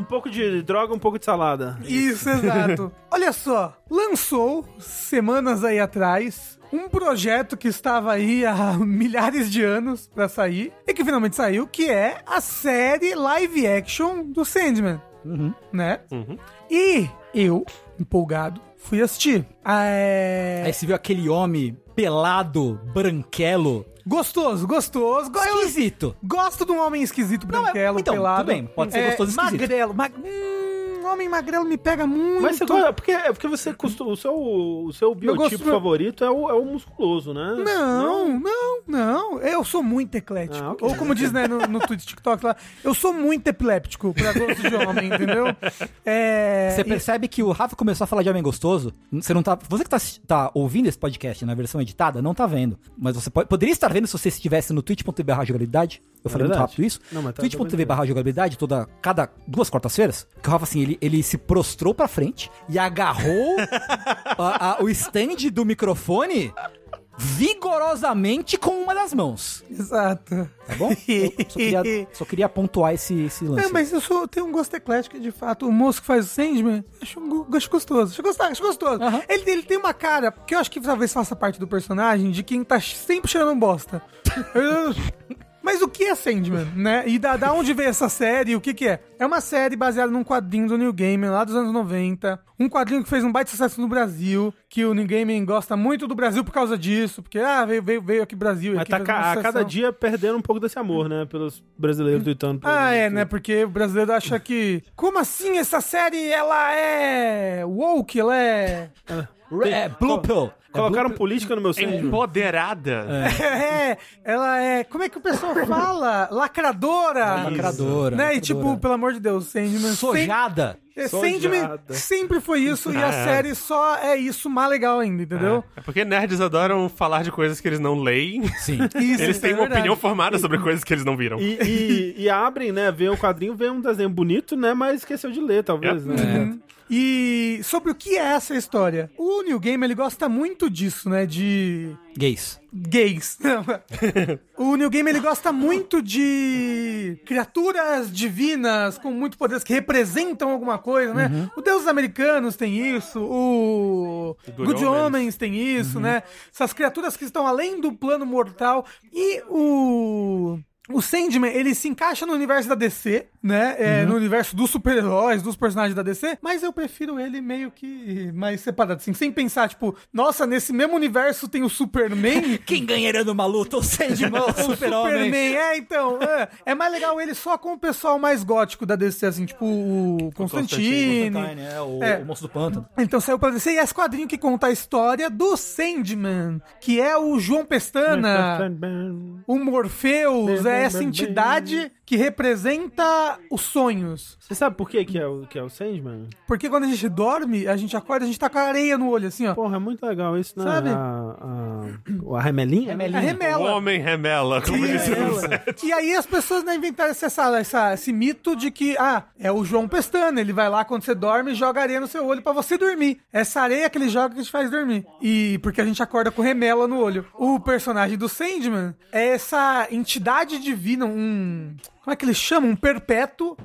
Um pouco de droga, um pouco de salada. Isso, (laughs) exato. Olha só, lançou semanas aí atrás um projeto que estava aí há (laughs) milhares de anos pra sair e que finalmente saiu, que é a série live action do Sandman, né? Uhum. E eu, empolgado, fui assistir. Ah, É... Aí você viu aquele homem pelado, branquelo, Gostoso, gostoso. Esquisito. Gosto de um homem esquisito, Não, branquelo, é- então, pelado. tudo bem, pode ser gostoso e esquisito. Magrelo. Mag... Hum, homem magrelo me pega muito. Mas você gosta, porque, é porque você costuma, o seu, o seu biotipo favorito é o, é o musculoso, né? Não, não, não. Eu sou muito eclético. Ah, ok. Ou como diz, né, no, no Twitter, TikTok lá, eu sou muito epiléptico pra gosto de homem, entendeu? É... Você e- percebe que o Rafa começou a falar de homem gostoso. Você não tá. Você que tá, tá ouvindo esse podcast na versão editada, não tá vendo. Mas você pode- poderia estar vendo se você estivesse no twitch.tv barra jogabilidade. Eu falei muito verdade. rápido isso. Não, mas tá- twitch.tv tá barra jogabilidade, toda. Cada duas quartas-feiras. Que o Rafa, assim, ele, ele se prostrou pra frente e agarrou (laughs) a- a- o stand do microfone vigorosamente com uma das mãos. Exato. Tá bom? Eu só queria, só queria pontuar esse, esse lance. É, mas eu sou, tenho um gosto eclético, de fato. O moço que faz o Sandman, acho um go- gosto gostoso. Acho gostoso, acho gostoso. Ele, ele tem uma cara, que eu acho que talvez faça parte do personagem, de quem tá sempre cheirando bosta. (laughs) Eu- Mas o que é Sandman, né? E da, da onde veio essa série? O que que é? É uma série baseada num quadrinho do New Gaiman, lá dos anos 90. Um quadrinho que fez um baita sucesso no Brasil, que o New Gaiman gosta muito do Brasil por causa disso, porque, ah, veio, veio, veio aqui Brasil. Mas aqui tá a cada dia perdendo um pouco desse amor, né? Pelos brasileiros tweetando. por Ah, é, exemplo. né? Porque o brasileiro acha que. Como assim essa série ela é. woke, ela é. É, Blue Pill. É Colocaram política no meu sangue. empoderada. É, ela é. Como é que o pessoal fala? Lacradora. Lacradora. Né? E lacradora. tipo, pelo amor de Deus, Sandman. Sojada. Sojada. Sandman sempre foi isso e a Ah. série só é isso mais legal ainda, entendeu? É porque nerds adoram falar de coisas que eles não leem. Sim. (laughs) Isso, Eles têm é uma verdade. opinião formada sobre coisas que eles não viram. E, e- e abrem, né? Vê o quadrinho, vê um desenho bonito, né? Mas esqueceu de ler, talvez, Yep. né? E sobre o que é essa história? O New Game ele gosta muito disso, né? De Gays. gays. Não. (laughs) o New Game ele gosta muito de criaturas divinas com muito poderes que representam alguma coisa, né? O Deus Americanos tem isso, o Good Good Omens. Homens tem isso, né? Essas criaturas que estão além do plano mortal e o o Sandman, ele se encaixa no universo da DC, né? É, No universo dos super-heróis, dos personagens da DC, mas eu prefiro ele meio que mais separado, assim, sem pensar, tipo, nossa, nesse mesmo universo tem o Superman, (laughs) Quem ganharia numa luta? O Sandman ou (laughs) o Super-Homem? Superman, é, então. É, é mais legal ele só com o pessoal mais gótico da DC, assim, tipo o Constantine. Constantine, é, o, É. o Monstro do Pântano. Então saiu pra DC e é esse quadrinho que conta a história do Sandman, que é o João Pestana, o Morpheus, é essa entidade que representa os sonhos. Você sabe por que que é o, que é o Sandman? Porque quando a gente dorme, a gente acorda, a gente tá com a areia no olho, assim, ó. Porra, é muito legal isso, né? Sabe? A, a, a remelinha? A Remelinha. O remela. homem remela, como E, disse set. e aí as pessoas né, inventaram essa, essa- esse mito de que, ah, é o João Pestana, ele vai lá quando você dorme e joga areia no seu olho pra você dormir. Essa areia que ele joga que te faz dormir. E porque a gente acorda com remela no olho. O personagem do Sandman é essa entidade divina, um... Como é que eles chamam? Um perpétuo,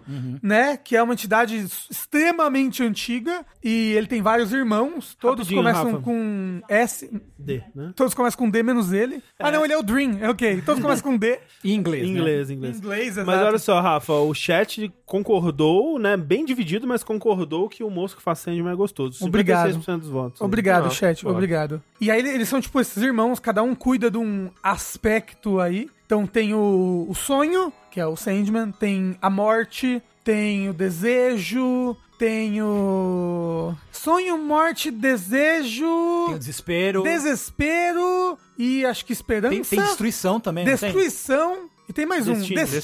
né? Que é uma entidade extremamente antiga. E ele tem vários irmãos. Todos Rapidinho, começam Rafa. com S. D, né? Todos começam com D menos ele. Ah, não, ele é o Dream. É ok. Todos começam com D. Em inglês, Em né? inglês, em Em inglês. inglês, Mas exato. olha só, Rafa, o chat concordou, né? Bem dividido, mas concordou que o moço que faz Sandman é gostoso. Obrigado. 56% dos votos. Obrigado, Ah, chat. Obrigado. E aí eles são tipo esses irmãos, cada um cuida de um aspecto aí. Então tem o, o sonho, que é o Sandman, tem a morte, tem o desejo, tem o sonho, morte, desejo, Tem o desespero. desespero e acho que esperança, Tem, tem destruição também, não tem? destruição. E tem mais Destino, um, destino,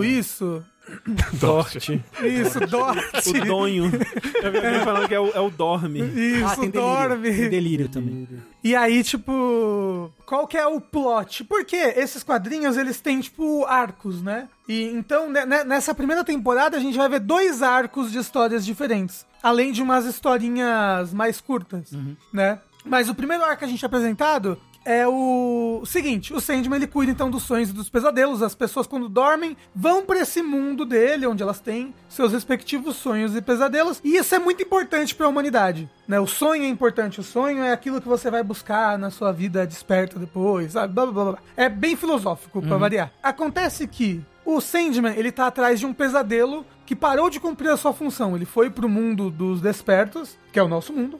destino, isso. (coughs) Dorte. Isso, dorte. o donho. (laughs) Eu vi alguém falando que é o, é o dorme. Isso, Ah, tem delírio. dorme. Tem delírio também. E aí, tipo, qual que é o plot? Porque esses quadrinhos, eles têm, tipo, arcos, né? E então, ne- ne- nessa primeira temporada, a gente vai ver dois arcos de histórias diferentes. Além de umas historinhas mais curtas, né? Mas o primeiro arco que a gente é apresentado é o seguinte, o Sandman ele cuida então dos sonhos e dos pesadelos. As pessoas quando dormem vão pra esse mundo dele, onde elas têm seus respectivos sonhos e pesadelos. E isso é muito importante pra humanidade, né? O sonho é importante, o sonho é aquilo que você vai buscar na sua vida desperta depois, sabe? Blá, blá, blá, blá. É bem filosófico pra variar. Acontece que o Sandman, ele tá atrás de um pesadelo que parou de cumprir a sua função. Ele foi pro mundo dos despertos, que é o nosso mundo,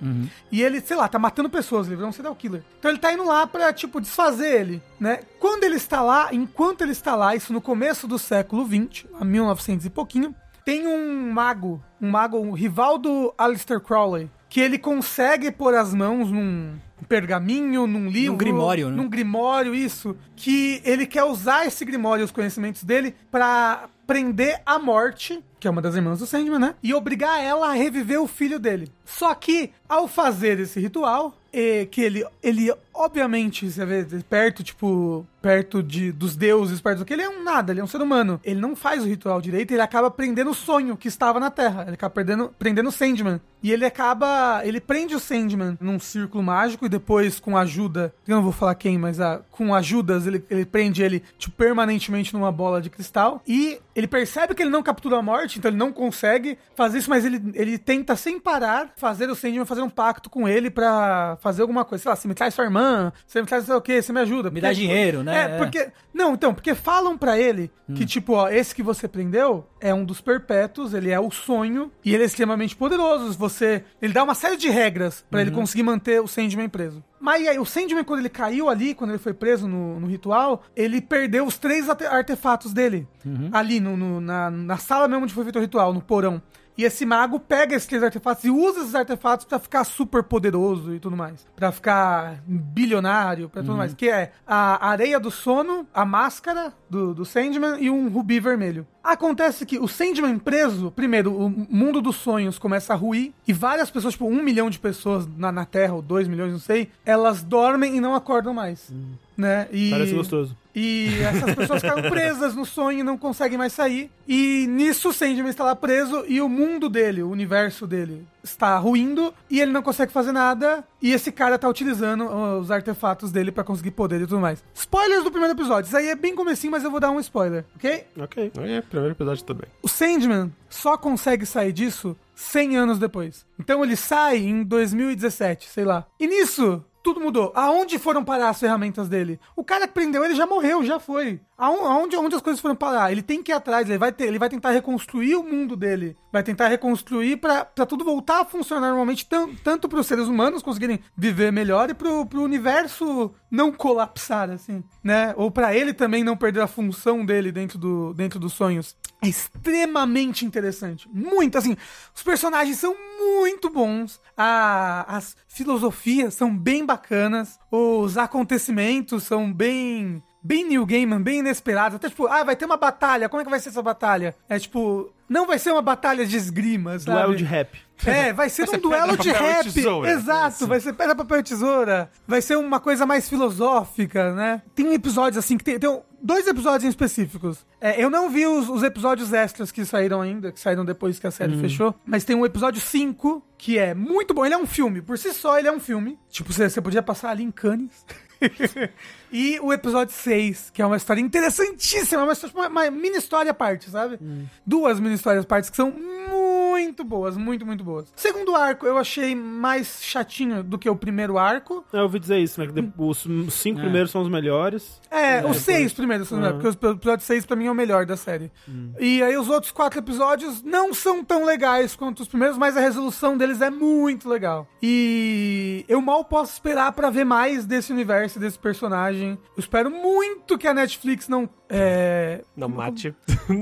e ele, sei lá, tá matando pessoas, ele virou um serial killer. Então ele tá indo lá pra, tipo, desfazer ele, né? Quando ele está lá, enquanto ele está lá, isso no começo do século XX, a 1900 e pouquinho, tem um mago, um mago, um rival do Aleister Crowley, que ele consegue pôr as mãos num pergaminho, num livro, grimório, né? num grimório, isso, que ele quer usar esse grimório, os conhecimentos dele, pra prender a morte, que é uma das irmãs do Sandman, né? E obrigar ela a reviver o filho dele. Só que, ao fazer esse ritual, eh, que ele, ele obviamente, você vê, perto, tipo, perto de, dos deuses, perto do que, ele é um nada, ele é um ser humano. Ele não faz o ritual direito, ele acaba prendendo o sonho que estava na Terra. Ele acaba prendendo, prendendo o Sandman. E ele acaba, ele prende o Sandman num círculo mágico e depois, com ajuda, eu não vou falar quem, mas a, com ajudas, ele, ele prende ele, tipo, permanentemente numa bola de cristal. E ele percebe que ele não captura a morte, então ele não consegue fazer isso, mas ele, ele tenta sem parar fazer o Sandman fazer um pacto com ele pra fazer alguma coisa. Sei lá, você me traz sua irmã, você me traz não sei o que, você me ajuda. Me dá dinheiro, né? É, porque. Não, então, porque falam pra ele que, tipo, ó, esse que você prendeu é um dos perpétuos, ele é o sonho e ele é extremamente poderoso. Você. Ele dá uma série de regras pra ele conseguir manter o Sandman preso. Mas aí, o Sandman, quando ele caiu ali, quando ele foi preso no, no ritual, ele perdeu os três arte- artefatos dele. Ali, no, no- na, na sala mesmo onde foi feito o ritual, no porão. E esse mago pega esses três artefatos e usa esses artefatos pra ficar super poderoso e tudo mais. Pra ficar bilionário, pra tudo mais. Que é a areia do sono, a máscara do, do Sandman e um rubi vermelho. Acontece que o Sandman preso, primeiro, o mundo dos sonhos começa a ruir e várias pessoas, tipo um milhão de pessoas na, na Terra, ou dois milhões, não sei, elas dormem e não acordam mais. Né? E... Parece gostoso. E essas pessoas ficaram (laughs) presas no sonho e não conseguem mais sair. E nisso o Sandman está lá preso e o mundo dele, o universo dele, está ruindo e ele não consegue fazer nada. E esse cara tá utilizando os artefatos dele pra conseguir poder e tudo mais. Spoilers do primeiro episódio. Isso aí é bem comecinho, mas eu vou dar um spoiler, ok? Ok. É, primeiro episódio também. O Sandman só consegue sair disso 100 anos depois. Então ele sai em 2017, sei lá. E nisso, tudo mudou. Aonde foram parar as ferramentas dele? O cara que prendeu ele já morreu, já foi. Aon- Aonde, aonde as coisas foram parar? Ele tem que ir atrás, ele vai, ter, ele vai tentar reconstruir o mundo dele. Vai tentar reconstruir pra tudo voltar a funcionar normalmente, tan- tanto pros seres humanos conseguirem viver melhor e pro, pro universo não colapsar, assim, né? Ou pra ele também não perder a função dele dentro, do, dentro dos sonhos. Extremamente interessante. Muito, assim, os personagens são muito bons, a- as filosofias são bem bacanas, os acontecimentos são bem bem New Gaiman, bem inesperados. Até tipo, ah, vai ter uma batalha, como é que vai ser essa batalha? É tipo, não vai ser uma batalha de esgrima, sabe? Duelo de rap. É, vai ser um duelo de rap. Exato, vai ser pedra, papel e tesoura. Vai ser uma coisa mais filosófica, né? Tem episódios assim que tem, tem dois episódios em específicos. É, eu não vi os, os episódios extras que saíram ainda, que saíram depois que a série fechou, mas tem um episódio 5 que é muito bom. Ele é um filme, por si só ele é um filme. Tipo, você, você podia passar ali em Cannes. (laughs) (laughs) e o episódio 6, que é uma história interessantíssima, uma, uma, mini história à parte, sabe? Duas mini histórias à parte que são muito boas, muito, muito boas. Segundo arco, eu achei mais chatinho do que o primeiro arco. Eu ouvi dizer isso, né? Que os cinco primeiros são os melhores. É, os seis primeiros? Porque os- o episódio 6 pra mim é o melhor da série. E aí os outros quatro episódios não são tão legais quanto os primeiros, mas a resolução deles é muito legal. E eu mal posso esperar pra ver mais desse universo, desse personagem. Eu espero muito que a Netflix não. É, Não mate.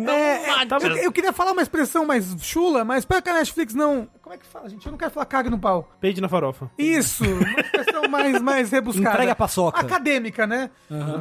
é, (laughs) é, mate. eu, eu queria falar uma expressão mais chula, mas espero que a Netflix não. Como é que fala, gente? Eu não quero falar caga no pau. Peide na farofa. Isso, uma expressão mais, mais rebuscada. Entrega a paçoca. Acadêmica, né?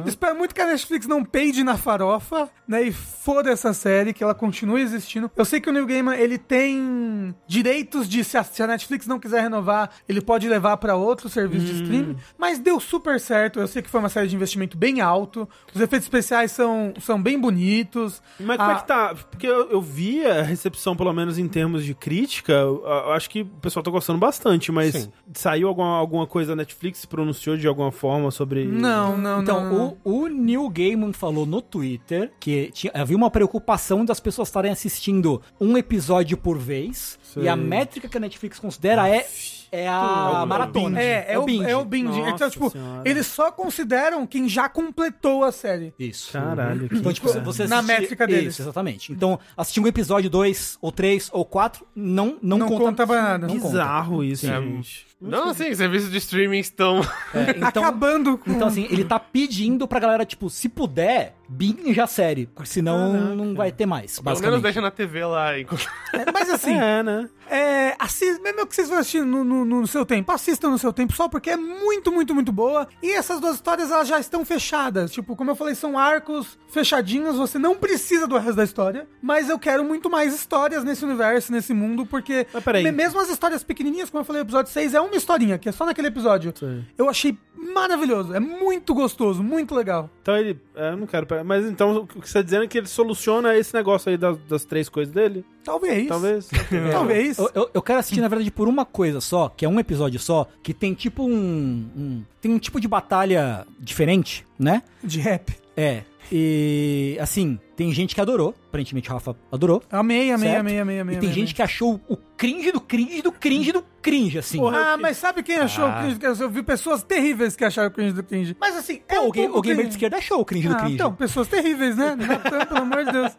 Espero muito que a Netflix não peide na farofa, né? E foda essa série, que ela continue existindo. Eu sei que o New Gaiman, ele tem direitos de, se a, se a Netflix não quiser renovar, ele pode levar pra outro serviço de streaming, mas deu super certo. Eu sei que foi uma série de investimento bem alto, os efeitos especiais são, são bem bonitos. Mas como Ah, é que tá? Porque eu, eu vi a recepção, pelo menos em termos de crítica, eu acho que o pessoal tá gostando bastante, mas Sim. saiu alguma, alguma coisa, a Netflix se pronunciou de alguma forma sobre... Não, não, Então, não. não. O, o Neil Gaiman falou no Twitter que tinha, havia uma preocupação das pessoas estarem assistindo um episódio por vez. Sei. E a métrica que a Netflix considera é, é a É o- maratona. É, é, o, binge. é o binge. Nossa então, tipo, Senhora. eles só consideram quem já completou a série. Isso. Caralho, que Então, tipo, inferno. você Na assistir- métrica deles. Isso, exatamente. Então, assistir um episódio 2, ou 3, ou 4, não, não, Não conta pra nada. não conta. Bizarro isso, É, gente. Não, assim, serviços de streaming estão. É, então, Acabando com... então, assim, ele tá pedindo pra galera, tipo, se puder, binge a série. Porque senão não vai ter mais, Pelo menos deixa na TV lá. enquanto- (laughs) É, mas assim, (laughs) É, né? é, assi- mesmo que vocês vão assistir no, no- no seu tempo, assistam no seu tempo só porque é muito, muito, muito boa. E essas duas histórias, elas já estão fechadas. Tipo, como eu falei, são arcos fechadinhos, você não precisa do resto da história. Mas eu quero muito mais histórias nesse universo, nesse mundo, porque Mas peraí. me- mesmo as histórias pequenininhas, como eu falei, o episódio 6 é uma historinha, que é só naquele episódio. Sei. Eu achei maravilhoso, é muito gostoso, muito legal. Então ele... é, eu não quero... Mas então o que você tá dizendo é que ele soluciona esse negócio aí das, das três coisas dele? Talvez. Talvez. (laughs) Talvez. Eu, eu, eu quero assistir, na verdade, por uma coisa só, que é um episódio só, que tem tipo um. um- tem um tipo de batalha diferente, né? De rap. É. E assim, tem gente que adorou. Aparentemente o Rafa adorou. Amei, amei, certo? amei, amei, amei. E tem amei, gente que achou o cringe do cringe do cringe do cringe, assim. Ah, mas sabe quem achou o cringe? Eu vi pessoas terríveis que acharam o cringe do cringe. Mas assim, é Pô, um o, ga- o gamer de cringe. esquerda achou o cringe do Ah, cringe. então, pessoas terríveis, né? Natan, pelo amor de Deus.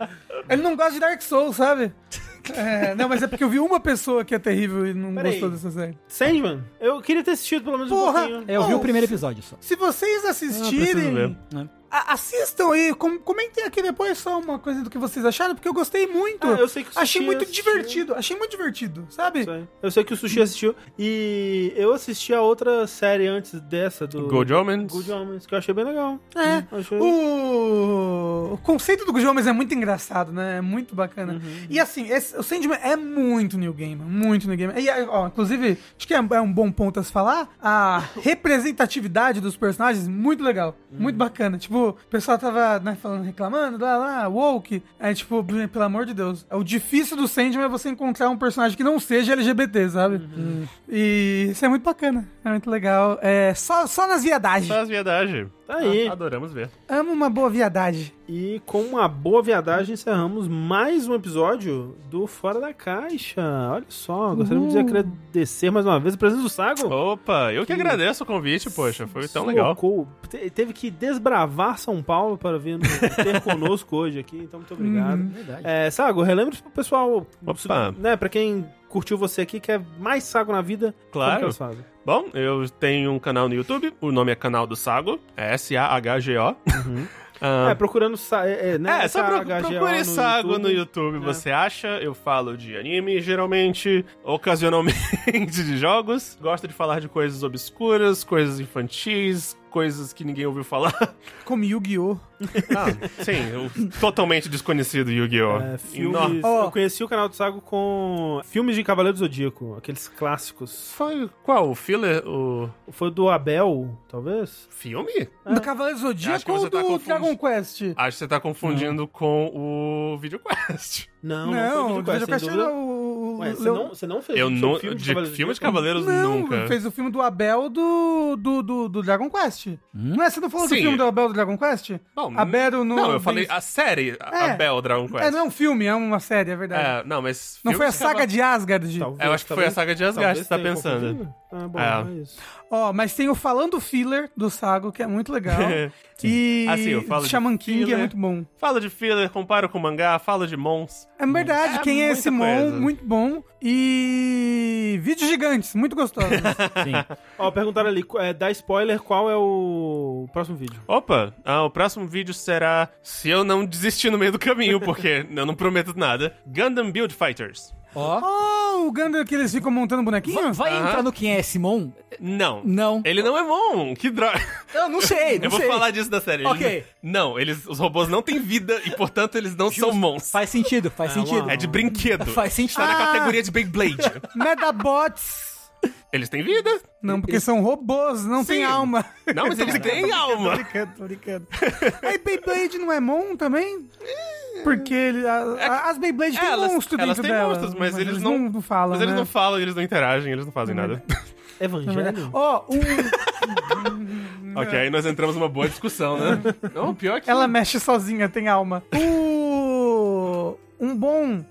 Ele não gosta de Dark Souls, sabe? É, não, mas é porque eu vi uma pessoa que é terrível e não Peraí. gostou dessa série. Sandman? Eu queria ter assistido pelo menos Porra! um pouquinho. É, eu vi Oh, o primeiro episódio só. Se vocês preciso assistirem, ver. Assistam aí, com- comentem aqui depois só uma coisa do que vocês acharam, porque eu gostei muito. Ah, eu sei que o Sushi achei muito assistiu. divertido, achei muito divertido, sabe? Isso aí. Eu sei que o Sushi assistiu. E eu assisti a outra série antes dessa, do... Good Omens. Good Omens, que eu achei bem legal. É. Achei... O... o conceito do Good Homens é muito engraçado, né? É muito bacana. Uhum. E assim, esse- o Sandman é muito New Gaiman, muito New Gaiman. E, ó, inclusive, acho que é, é um bom ponto a se falar, a representatividade dos personagens, muito legal. Uhum. Muito bacana. Tipo, o pessoal tava né, falando, reclamando, lá, lá, woke. Aí, tipo, pelo amor de Deus. O difícil do Sandman é você encontrar um personagem que não seja LGBT, sabe? Uhum. E isso é muito bacana. É muito legal. É só, só nas viadagens. Só as viadagens. Tá aí. Ah, Adoramos ver. Amo uma boa viadagem. E com uma boa viadagem encerramos mais um episódio do Fora da Caixa. Olha só, gostaria de agradecer mais uma vez a presença do Sago. Opa, eu que agradeço o convite, poxa. Foi tão legal. Te- teve que desbravar São Paulo para vir ter conosco hoje aqui, então muito obrigado. Verdade. É, Sago, relembra pro pessoal, Opa. né, pra quem curtiu você aqui, quer mais Sago na vida, Claro. como que eles fazem? Bom, eu tenho um canal no YouTube, o nome é Canal do Sago, é S-A-H-G-O. (laughs) Ah, É, procurando, é, é, né, É, só pro, procure no Sago no YouTube, É. você acha. Eu falo de anime, geralmente, ocasionalmente (laughs) de jogos. Gosto de falar de coisas obscuras, coisas infantis, coisas que ninguém ouviu falar. (laughs) Como Yu-Gi-Oh! (laughs) Ah, sim, o totalmente desconhecido Yu-Gi-Oh! É, filmes. Ó. Eu conheci o canal do Sago com filmes de Cavaleiro do Zodíaco, aqueles clássicos. Foi qual? O filler? O Foi do Abel, talvez? filme? Do Cavaleiro Acho Zodíaco que ou do tá confundindo. Dragon Quest? Acho que você tá confundindo com o VideoQuest. Não, não, Não, foi o o Videocast, Videocast sem era o... Ué, você Leo- não, você não fez Eu não. filme de Cavaleiro do filme de? Cavaleiros Não, nunca. fez o filme do Abel do, do, do, do Dragon Quest. Não é? Você não falou do Sim. filme do Abel do Dragon Quest? Bom, Abel no... Não, eu falei a série, É. Abel Dragon Quest. É, não é um filme, é uma série, é verdade. É, não, mas. não foi a de saga de Asgard. Talvez, Eu acho que foi a saga de Asgard você tá pensando. confundido. Ah, bom, É. é isso. Ó, mas tem o Falando Filler do Sago, que é muito legal. (laughs) e Ah, sim, eu falo de Shaman King é filler. muito bom. Fala de filler, compara com mangá, fala de Mons. É verdade, É quem é esse Mon? Muito bom. E vídeos gigantes, muito gostosos. (laughs) Sim. Ó, perguntaram ali, é, dá spoiler, qual é o próximo vídeo? Opa, ah, o próximo vídeo será se eu não desistir no meio do caminho, porque (laughs) eu não prometo nada. Gundam Build Fighters. Ó. oh, o Gundam que eles ficam montando bonequinho? Va- Vai Aham. entrar no Quem é Simon? Não. Não. Ele não é Mon, que droga. Eu não sei, (laughs) não Eu vou sei. falar disso da série. Ele Ok. Não, eles, os robôs não têm vida e, portanto, eles não são Mons. Faz sentido, faz É sentido. É de brinquedo. Faz sentido. Tá na Ah. categoria de Beyblade. Medabots. Eles têm vida. Não, porque são robôs, não tem alma. Não, mas eles têm Tô alma. brincando, tô brincando. Aí Beyblade não é Mon também? Porque ele, a- a- as Beyblade têm É, elas- monstro elas dentro têm delas. monstros, mas eles não- não, falam, Mas eles né? não falam, eles não interagem, eles não fazem nada. Evangelho? Ó, o- (laughs) ok, aí nós entramos numa boa discussão, né? Não, pior que... ela mexe sozinha, tem alma. O... Um bom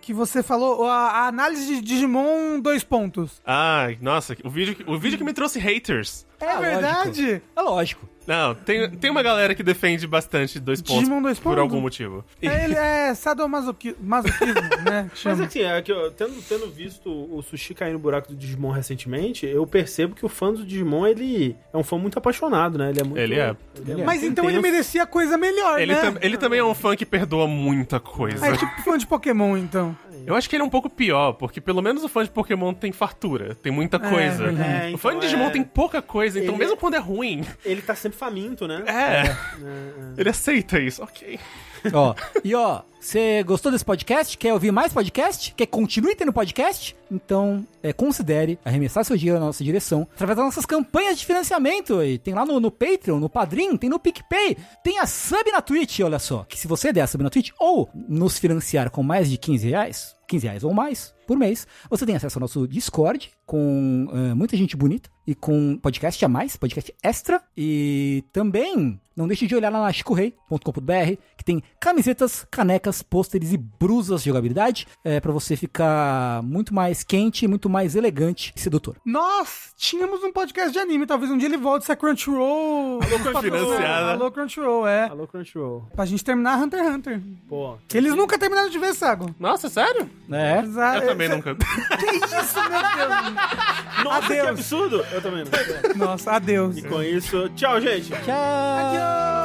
que você falou, a, a análise de Digimon, dois pontos. Ai, nossa, o vídeo, que- o vídeo que me trouxe haters. É Ah, verdade? É lógico. Não, tem, tem uma galera que defende bastante dois pontos Digimon dois por pontos? algum motivo. É, Ele é sadomasoquismo, masoquismo, (laughs) né? Mas Chama. assim, é que eu, tendo, tendo visto o Sushi cair no buraco do Digimon recentemente, eu percebo que o fã do Digimon, ele é um fã muito apaixonado, né? Ele é muito... Ele é. ele Mas muito então ele merecia coisa melhor, Ele, né? tam- ele também é um fã que perdoa muita coisa. É tipo fã de Pokémon, então. Eu acho que ele é um pouco pior, porque pelo menos o fã de Pokémon tem fartura, tem muita coisa. É, o fã de então, Digimon é- tem pouca coisa, então Ele- mesmo quando é ruim, Ele tá sempre faminto, né? é, ele aceita isso, ok. (laughs) Ó, e ó, você gostou desse podcast? Quer ouvir mais podcast? Quer que continue tendo podcast? Então, é, considere arremessar seu dinheiro na nossa direção através das nossas campanhas de financiamento. aí. Tem lá no, no Patreon, no Padrim, tem no PicPay, tem a sub na Twitch, olha só. Que se você der a sub na Twitch ou nos financiar com mais de 15 reais, 15 reais ou mais por mês, você tem acesso ao nosso Discord com eh, muita gente bonita e com podcast a mais, podcast extra. E também não deixe de olhar lá na chicorei.com.br que tem camisetas, canecas, pôsteres e brusas de jogabilidade é, para você ficar muito mais quente, muito mais elegante e sedutor. Nós tínhamos um podcast de anime, talvez um dia ele volte se a Crunchyroll... Financiada. Alô, Crunchyroll, é. Alô, Crunchyroll. Pra gente terminar Hunter x Hunter. Pô. Eles nunca terminaram de ver, Sago. Nossa, sério? É. Exa- Eu também cê- nunca. (laughs) Que isso, meu Deus. Nossa, que Adeus. absurdo! Eu também não. Nossa, adeus. E com isso, tchau, gente! Tchau! Adiós.